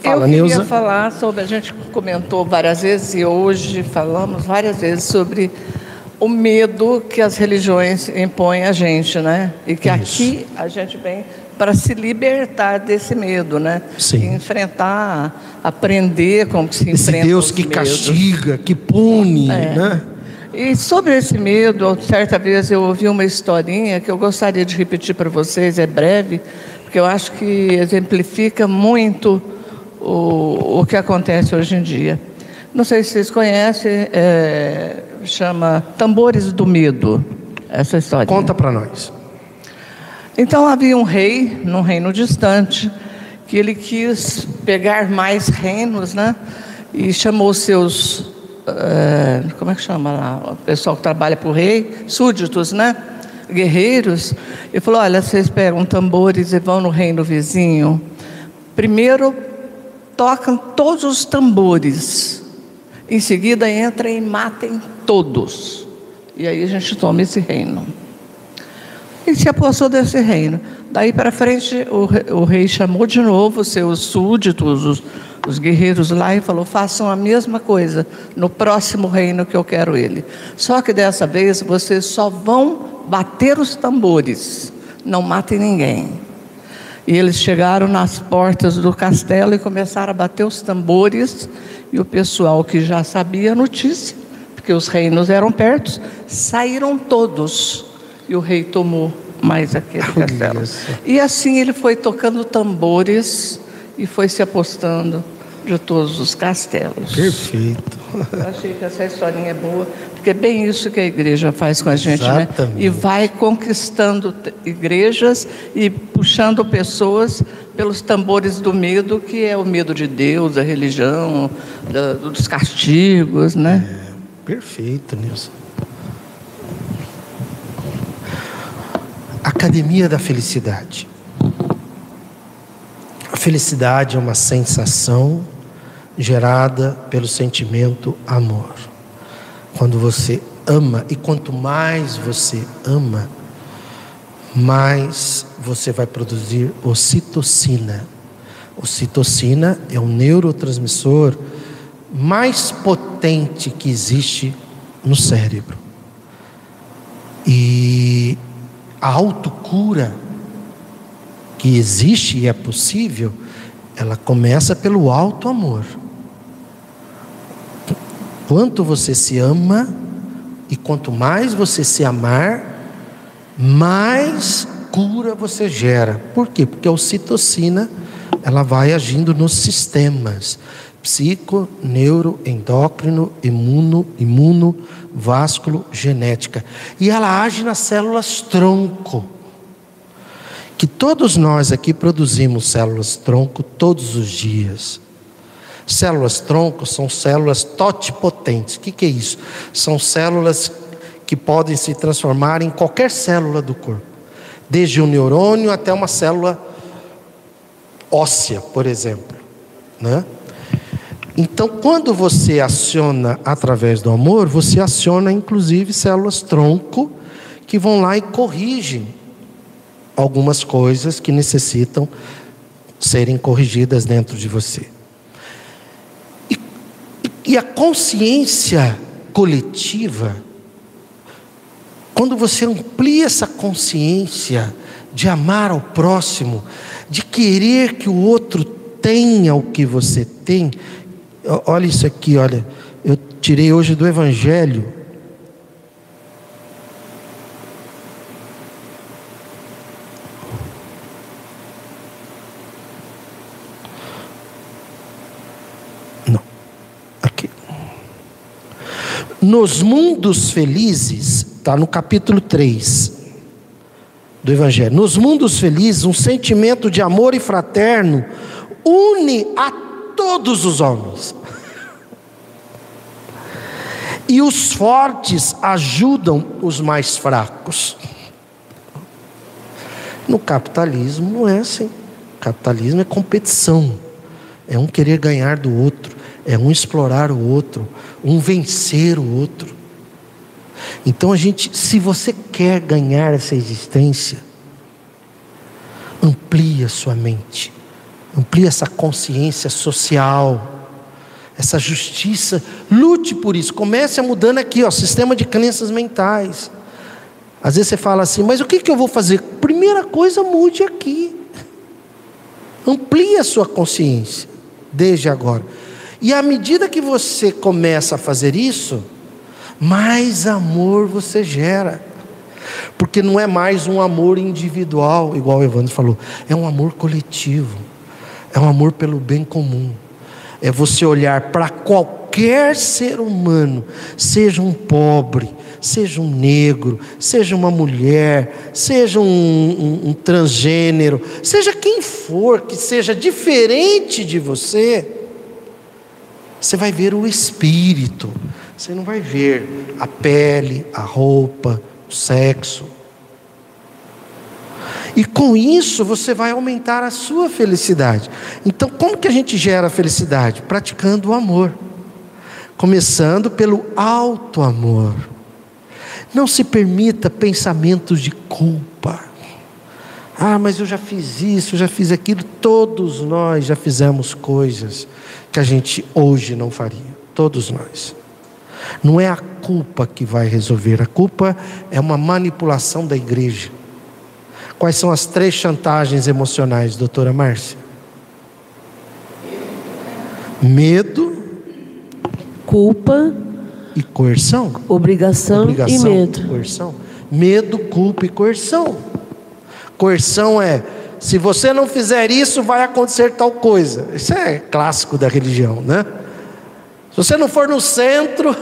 Fala, Eu queria Neuza. falar sobre, a gente comentou várias vezes e hoje falamos várias vezes sobre o medo que as religiões impõem a gente, né? E que Isso. aqui a gente vem para se libertar desse medo, né? Sim. enfrentar, aprender como se esse enfrenta Deus que medos. castiga, que pune, é. né? E sobre esse medo, certa vez eu ouvi uma historinha que eu gostaria de repetir para vocês, é breve, porque eu acho que exemplifica muito o, o que acontece hoje em dia. Não sei se vocês conhecem, é, chama Tambores do Medo, essa história. Conta para nós. Então havia um rei, num reino distante, que ele quis pegar mais reinos, né? E chamou seus, uh, como é que chama lá? O pessoal que trabalha para o rei, súditos, né? Guerreiros. E falou: olha, vocês pegam tambores e vão no reino vizinho. Primeiro tocam todos os tambores. Em seguida entrem e matem todos. E aí a gente toma esse reino e se apossou desse reino. Daí para frente, o, o, rei chamou de novo seus súditos, os, os guerreiros lá, e falou: façam a mesma coisa no próximo reino que eu quero ele. Só que dessa vez vocês só vão bater os tambores, não matem ninguém. E eles chegaram nas portas do castelo e começaram a bater os tambores, e o pessoal que já sabia a notícia, porque os reinos eram perto, saíram todos e o rei tomou mais aquele castelo. E assim ele foi tocando tambores e foi se apostando de todos os castelos. Perfeito. Eu achei que essa historinha é boa, porque é bem isso que a igreja faz com a gente, Exatamente. né? E vai conquistando igrejas e puxando pessoas pelos tambores do medo, que é o medo de Deus, da religião, da, dos castigos, né? É, perfeito, Nilson. Academia da Felicidade. A felicidade é uma sensação gerada pelo sentimento amor. Quando você ama, e quanto mais você ama, mais você vai produzir ocitocina. Ocitocina é o neurotransmissor mais potente que existe no cérebro. E a autocura que existe e é possível, ela começa pelo alto amor. Quanto você se ama e quanto mais você se amar, mais cura você gera. Por quê? Porque a ocitocina ela vai agindo nos sistemas psico, neuro, endócrino, imuno, imuno, vásculo, genética. E ela age nas células tronco. Que todos nós aqui produzimos células tronco todos os dias. Células tronco são células totipotentes. O que, que é isso? São células que podem se transformar em qualquer célula do corpo, desde um neurônio até uma célula óssea, por exemplo, né? Então, quando você aciona através do amor, você aciona inclusive células tronco que vão lá e corrigem algumas coisas que necessitam serem corrigidas dentro de você. E, a consciência coletiva, quando você amplia essa consciência de amar ao próximo, de querer que o outro tenha o que você tem, Olha isso aqui, olha. Eu tirei hoje do Evangelho. Nos mundos felizes, está no capítulo 3 do Evangelho. Nos mundos felizes, um sentimento de amor e fraterno une a todos os homens. E os fortes ajudam os mais fracos. No capitalismo não é assim. O capitalismo é competição. É um querer ganhar do outro, é um explorar o outro. um vencer o outro. Então a gente, se você quer ganhar essa existência, amplie a sua mente, amplie essa consciência social, essa justiça, lute por isso. Comece a mudando aqui, ó, sistema de crenças mentais. Às vezes você fala assim, mas o que, que eu vou fazer? Primeira coisa, mude aqui. Amplie a sua consciência, desde agora. E à medida que você começa a fazer isso, mais amor você gera. Porque não é mais um amor individual, igual o Evandro falou, é um amor coletivo, é um amor pelo bem comum. É você olhar para qualquer ser humano, seja um pobre, seja um negro, seja uma mulher, seja um, um, um transgênero, seja quem for que seja diferente de você, você vai ver o espírito, você não vai ver a pele, a roupa, o sexo. E com isso você vai aumentar a sua felicidade. Então, como que a gente gera felicidade? Praticando o amor. Começando pelo alto amor. Não se permita pensamentos de culpa. Ah, mas eu já fiz isso, eu já fiz aquilo. Todos nós já fizemos coisas que a gente hoje não faria. Todos nós. Não é a culpa que vai resolver, a culpa é uma manipulação da igreja. Quais são as três chantagens emocionais, doutora Márcia? Medo, culpa e coerção. Obrigação, Obrigação e medo. Coerção. Medo, culpa e coerção. Coerção é se você não fizer isso, vai acontecer tal coisa. Isso é clássico da religião, né? Se você não for no centro,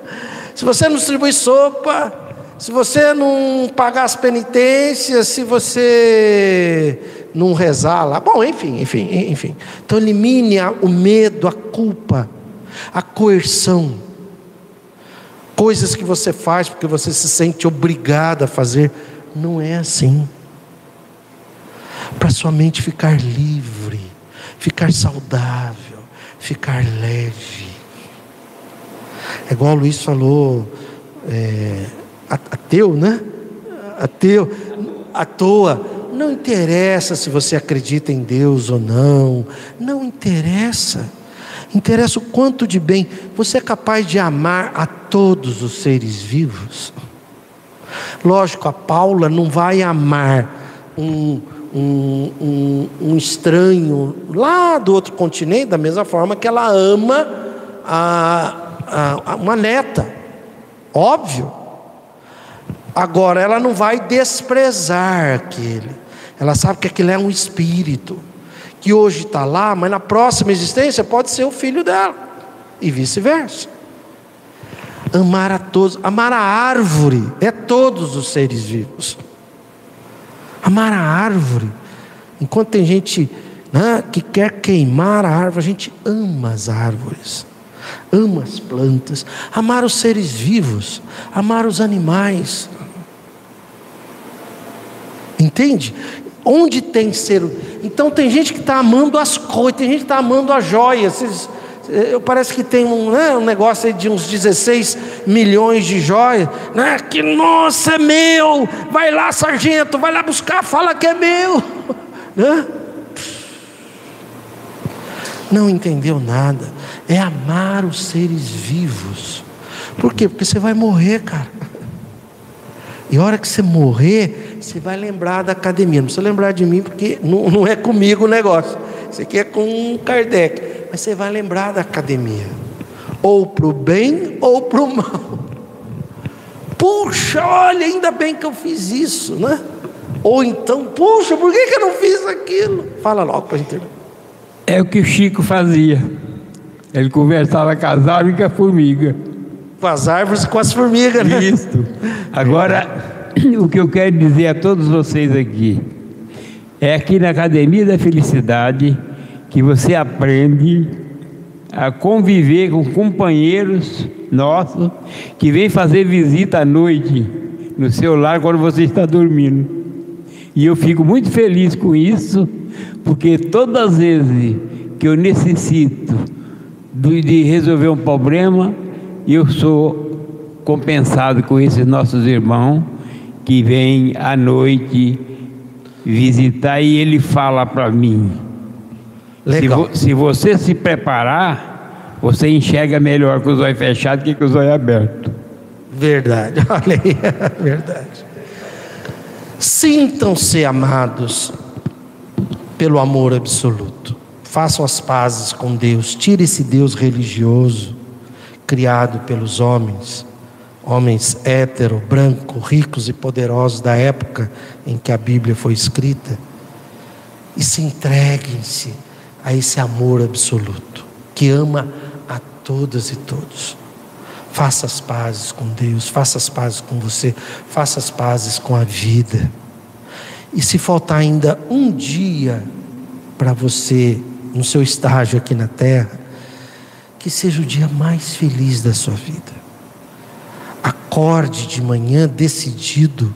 se você não distribuir sopa, se você não pagar as penitências, se você não rezar lá, bom, enfim, enfim, enfim. Então elimine o medo, a culpa, a coerção. Coisas que você faz porque você se sente obrigado a fazer, não é assim para sua mente ficar livre, ficar saudável, ficar leve. É igual o Luiz falou, é, ateu, né? Ateu, à toa. Não interessa se você acredita em Deus ou não, não interessa. Interessa o quanto de bem você é capaz de amar a todos os seres vivos. Lógico, a Paula não vai amar um, um, um, um, estranho lá do outro continente, da mesma forma que ela ama a, a, a uma neta, óbvio. Agora, ela não vai desprezar aquele, ela sabe que aquele é um espírito, que hoje está lá, mas na próxima existência pode ser o filho dela, e vice-versa. Amar a todos, amar a árvore é todos os seres vivos. Amar a árvore. Enquanto tem gente né, que quer queimar a árvore, a gente ama as árvores, ama as plantas, amar os seres vivos, amar os animais. Entende? Onde tem ser. Então tem gente que está amando as coisas, tem gente que está amando as joias. Vocês, eu, parece que tem um, né, um negócio de uns 16 milhões de joias. Né, que nossa, é meu! Vai lá, sargento, vai lá buscar, fala que é meu. Né? Não entendeu nada. É amar os seres vivos. Por quê? Porque você vai morrer, cara. E a hora que você morrer, você vai lembrar da academia. Não precisa lembrar de mim, porque não, não é comigo o negócio. Isso aqui é com Kardec mas você vai lembrar da academia, ou para o bem ou para o mal. Puxa, olha, ainda bem que eu fiz isso, né? Ou então, puxa, por que, que eu não fiz aquilo? Fala logo para a gente terminar. É o que o Chico fazia. Ele conversava com as árvores e com a formiga. Com as árvores e com as formigas, né? Isso. Agora, o que eu quero dizer a todos vocês aqui é aqui na Academia da Felicidade que você aprende a conviver com companheiros nossos que vêm fazer visita à noite no seu lar quando você está dormindo. E eu fico muito feliz com isso, porque todas as vezes que eu necessito de resolver um problema, eu sou compensado com esses nossos irmãos que vêm à noite visitar e ele fala para mim. Se, Legal. vo- se você se preparar, você enxerga melhor com os olhos fechados que com os olhos abertos. Verdade, olha aí, verdade. Sintam-se amados pelo amor absoluto. Façam as pazes com Deus. Tire esse Deus religioso criado pelos homens, homens hétero, branco, ricos e poderosos da época em que a Bíblia foi escrita, e se entreguem-se a esse amor absoluto que ama a todas e todos. Faça as pazes com Deus, faça as pazes com você, faça as pazes com a vida. E se faltar ainda um dia para você, no seu estágio aqui na terra, que seja o dia mais feliz da sua vida. Acorde de manhã decidido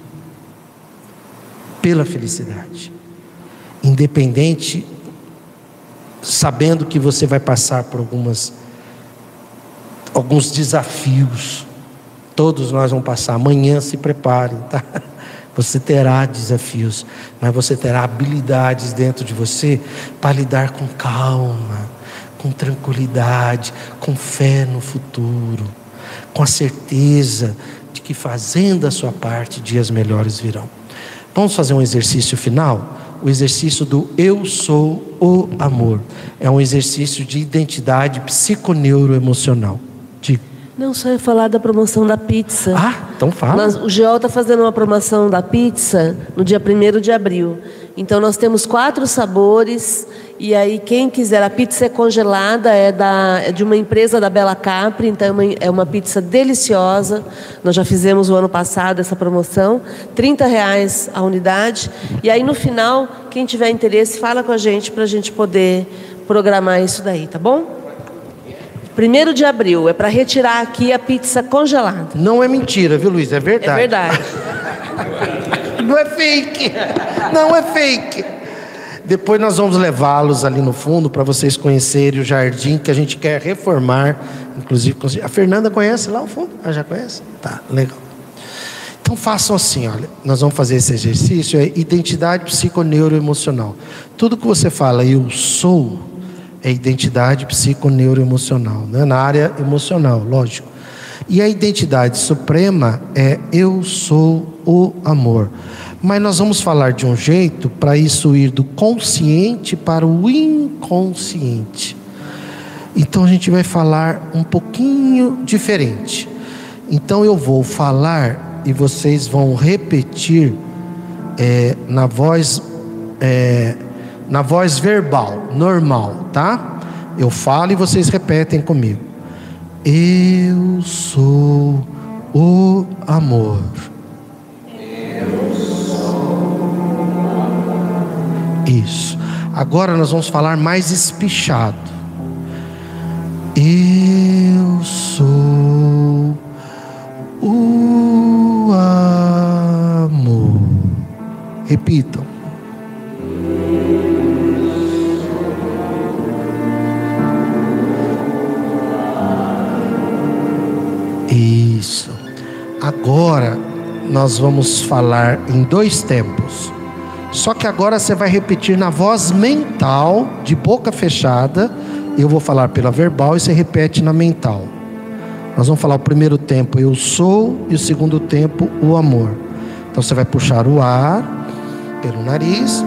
pela felicidade, independente, sabendo que você vai passar por algumas alguns desafios. Todos nós vamos passar. Amanhã se preparem, tá? Você terá desafios, mas você terá habilidades dentro de você para lidar com calma, com tranquilidade, com fé no futuro, com a certeza de que fazendo a sua parte, dias melhores virão. Vamos fazer um exercício final? O exercício do Eu Sou o Amor. É um exercício de identidade psiconeuroemocional. Diga. Não, só ia falar da promoção da pizza. Ah, então fala. Nós- o GEOL está fazendo uma promoção da pizza no dia 1 de abril. Então nós temos quatro sabores. E aí, quem quiser, a pizza é congelada, é, da, é de uma empresa da Bela Capri, então é uma, é uma pizza deliciosa. Nós já fizemos o ano passado essa promoção, R$ reais a unidade. E aí, no final, quem tiver interesse, fala com a gente para a gente poder programar isso daí, tá bom? 1 de abril, é para retirar aqui a pizza congelada. Não é mentira, viu, Luiz? É verdade. É verdade. Não é fake. Não é fake. Depois nós vamos levá-los ali no fundo para vocês conhecerem o jardim que a gente quer reformar. Inclusive, a Fernanda conhece lá o fundo? Ah, já conhece? Tá, legal. Então façam assim, olha, nós vamos fazer esse exercício, é identidade psiconeuroemocional. Tudo que você fala, eu sou, é identidade psiconeuroemocional, né? na área emocional, lógico. E a identidade suprema é eu sou o amor. Mas nós vamos falar de um jeito para isso ir do consciente para o inconsciente. Então a gente vai falar um pouquinho diferente. Então eu vou falar e vocês vão repetir é, na voz é, na voz verbal, normal, tá? Eu falo e vocês repetem comigo. Eu sou o amor. Isso. Agora nós vamos falar mais espichado. Eu sou o amor. Repitam. Isso. Agora nós vamos falar em dois tempos. Só que agora você vai repetir na voz mental, de boca fechada. Eu vou falar pela verbal e você repete na mental. Nós vamos falar o primeiro tempo, eu sou, e o segundo tempo, o amor. Então você vai puxar o ar pelo nariz.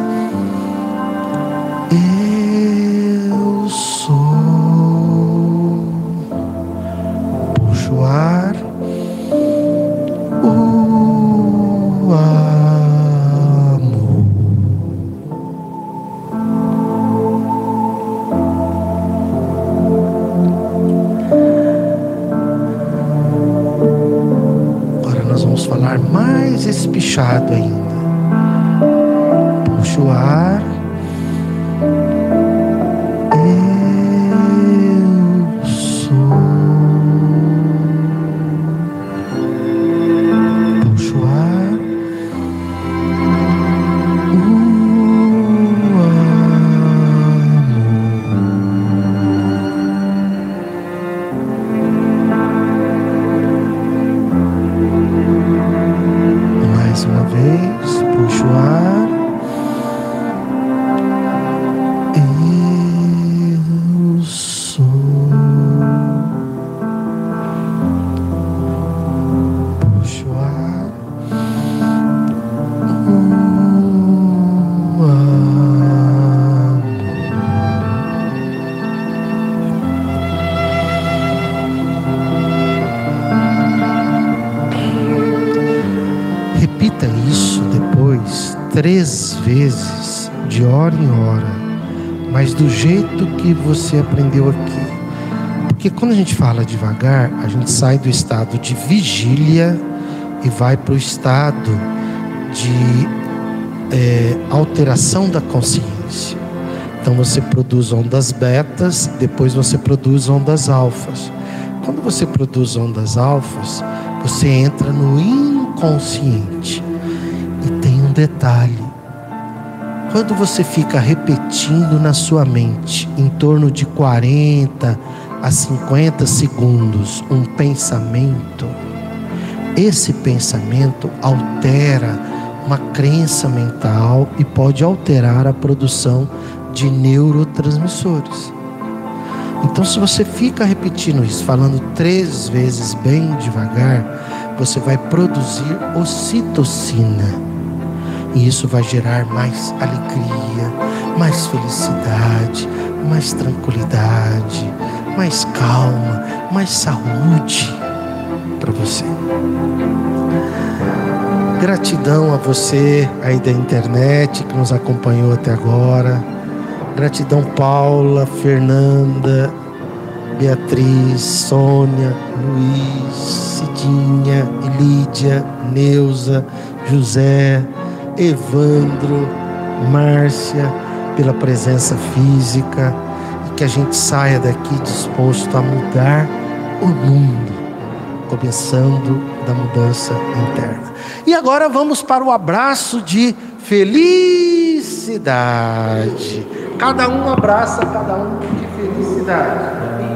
Você aprendeu aqui. Porque quando a gente fala devagar, a gente sai do estado de vigília e vai para o estado de é, alteração da consciência. Então você produz ondas betas, depois você produz ondas alfas. Quando você produz ondas alfas, você entra no inconsciente. E tem um detalhe: quando você fica repetindo na sua mente, em torno de 40 a 50 segundos, um pensamento, esse pensamento altera uma crença mental e pode alterar a produção de neurotransmissores. Então, se você fica repetindo isso, falando três vezes bem devagar, você vai produzir ocitocina. E isso vai gerar mais alegria, mais felicidade, mais tranquilidade, mais calma, mais saúde para você. Gratidão a você aí da internet que nos acompanhou até agora. Gratidão Paula, Fernanda, Beatriz, Sônia, Luiz, Cidinha, Lídia, Neuza, José, Evandro, Márcia, pela presença física e que a gente saia daqui disposto a mudar o mundo, começando da mudança interna. E agora vamos para o abraço de felicidade. Cada um abraça cada um de felicidade.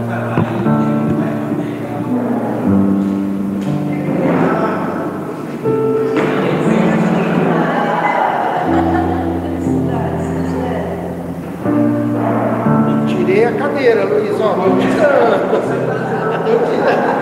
Tirei a cadeira, Luiz, ó, tô tirando. Tô tirando.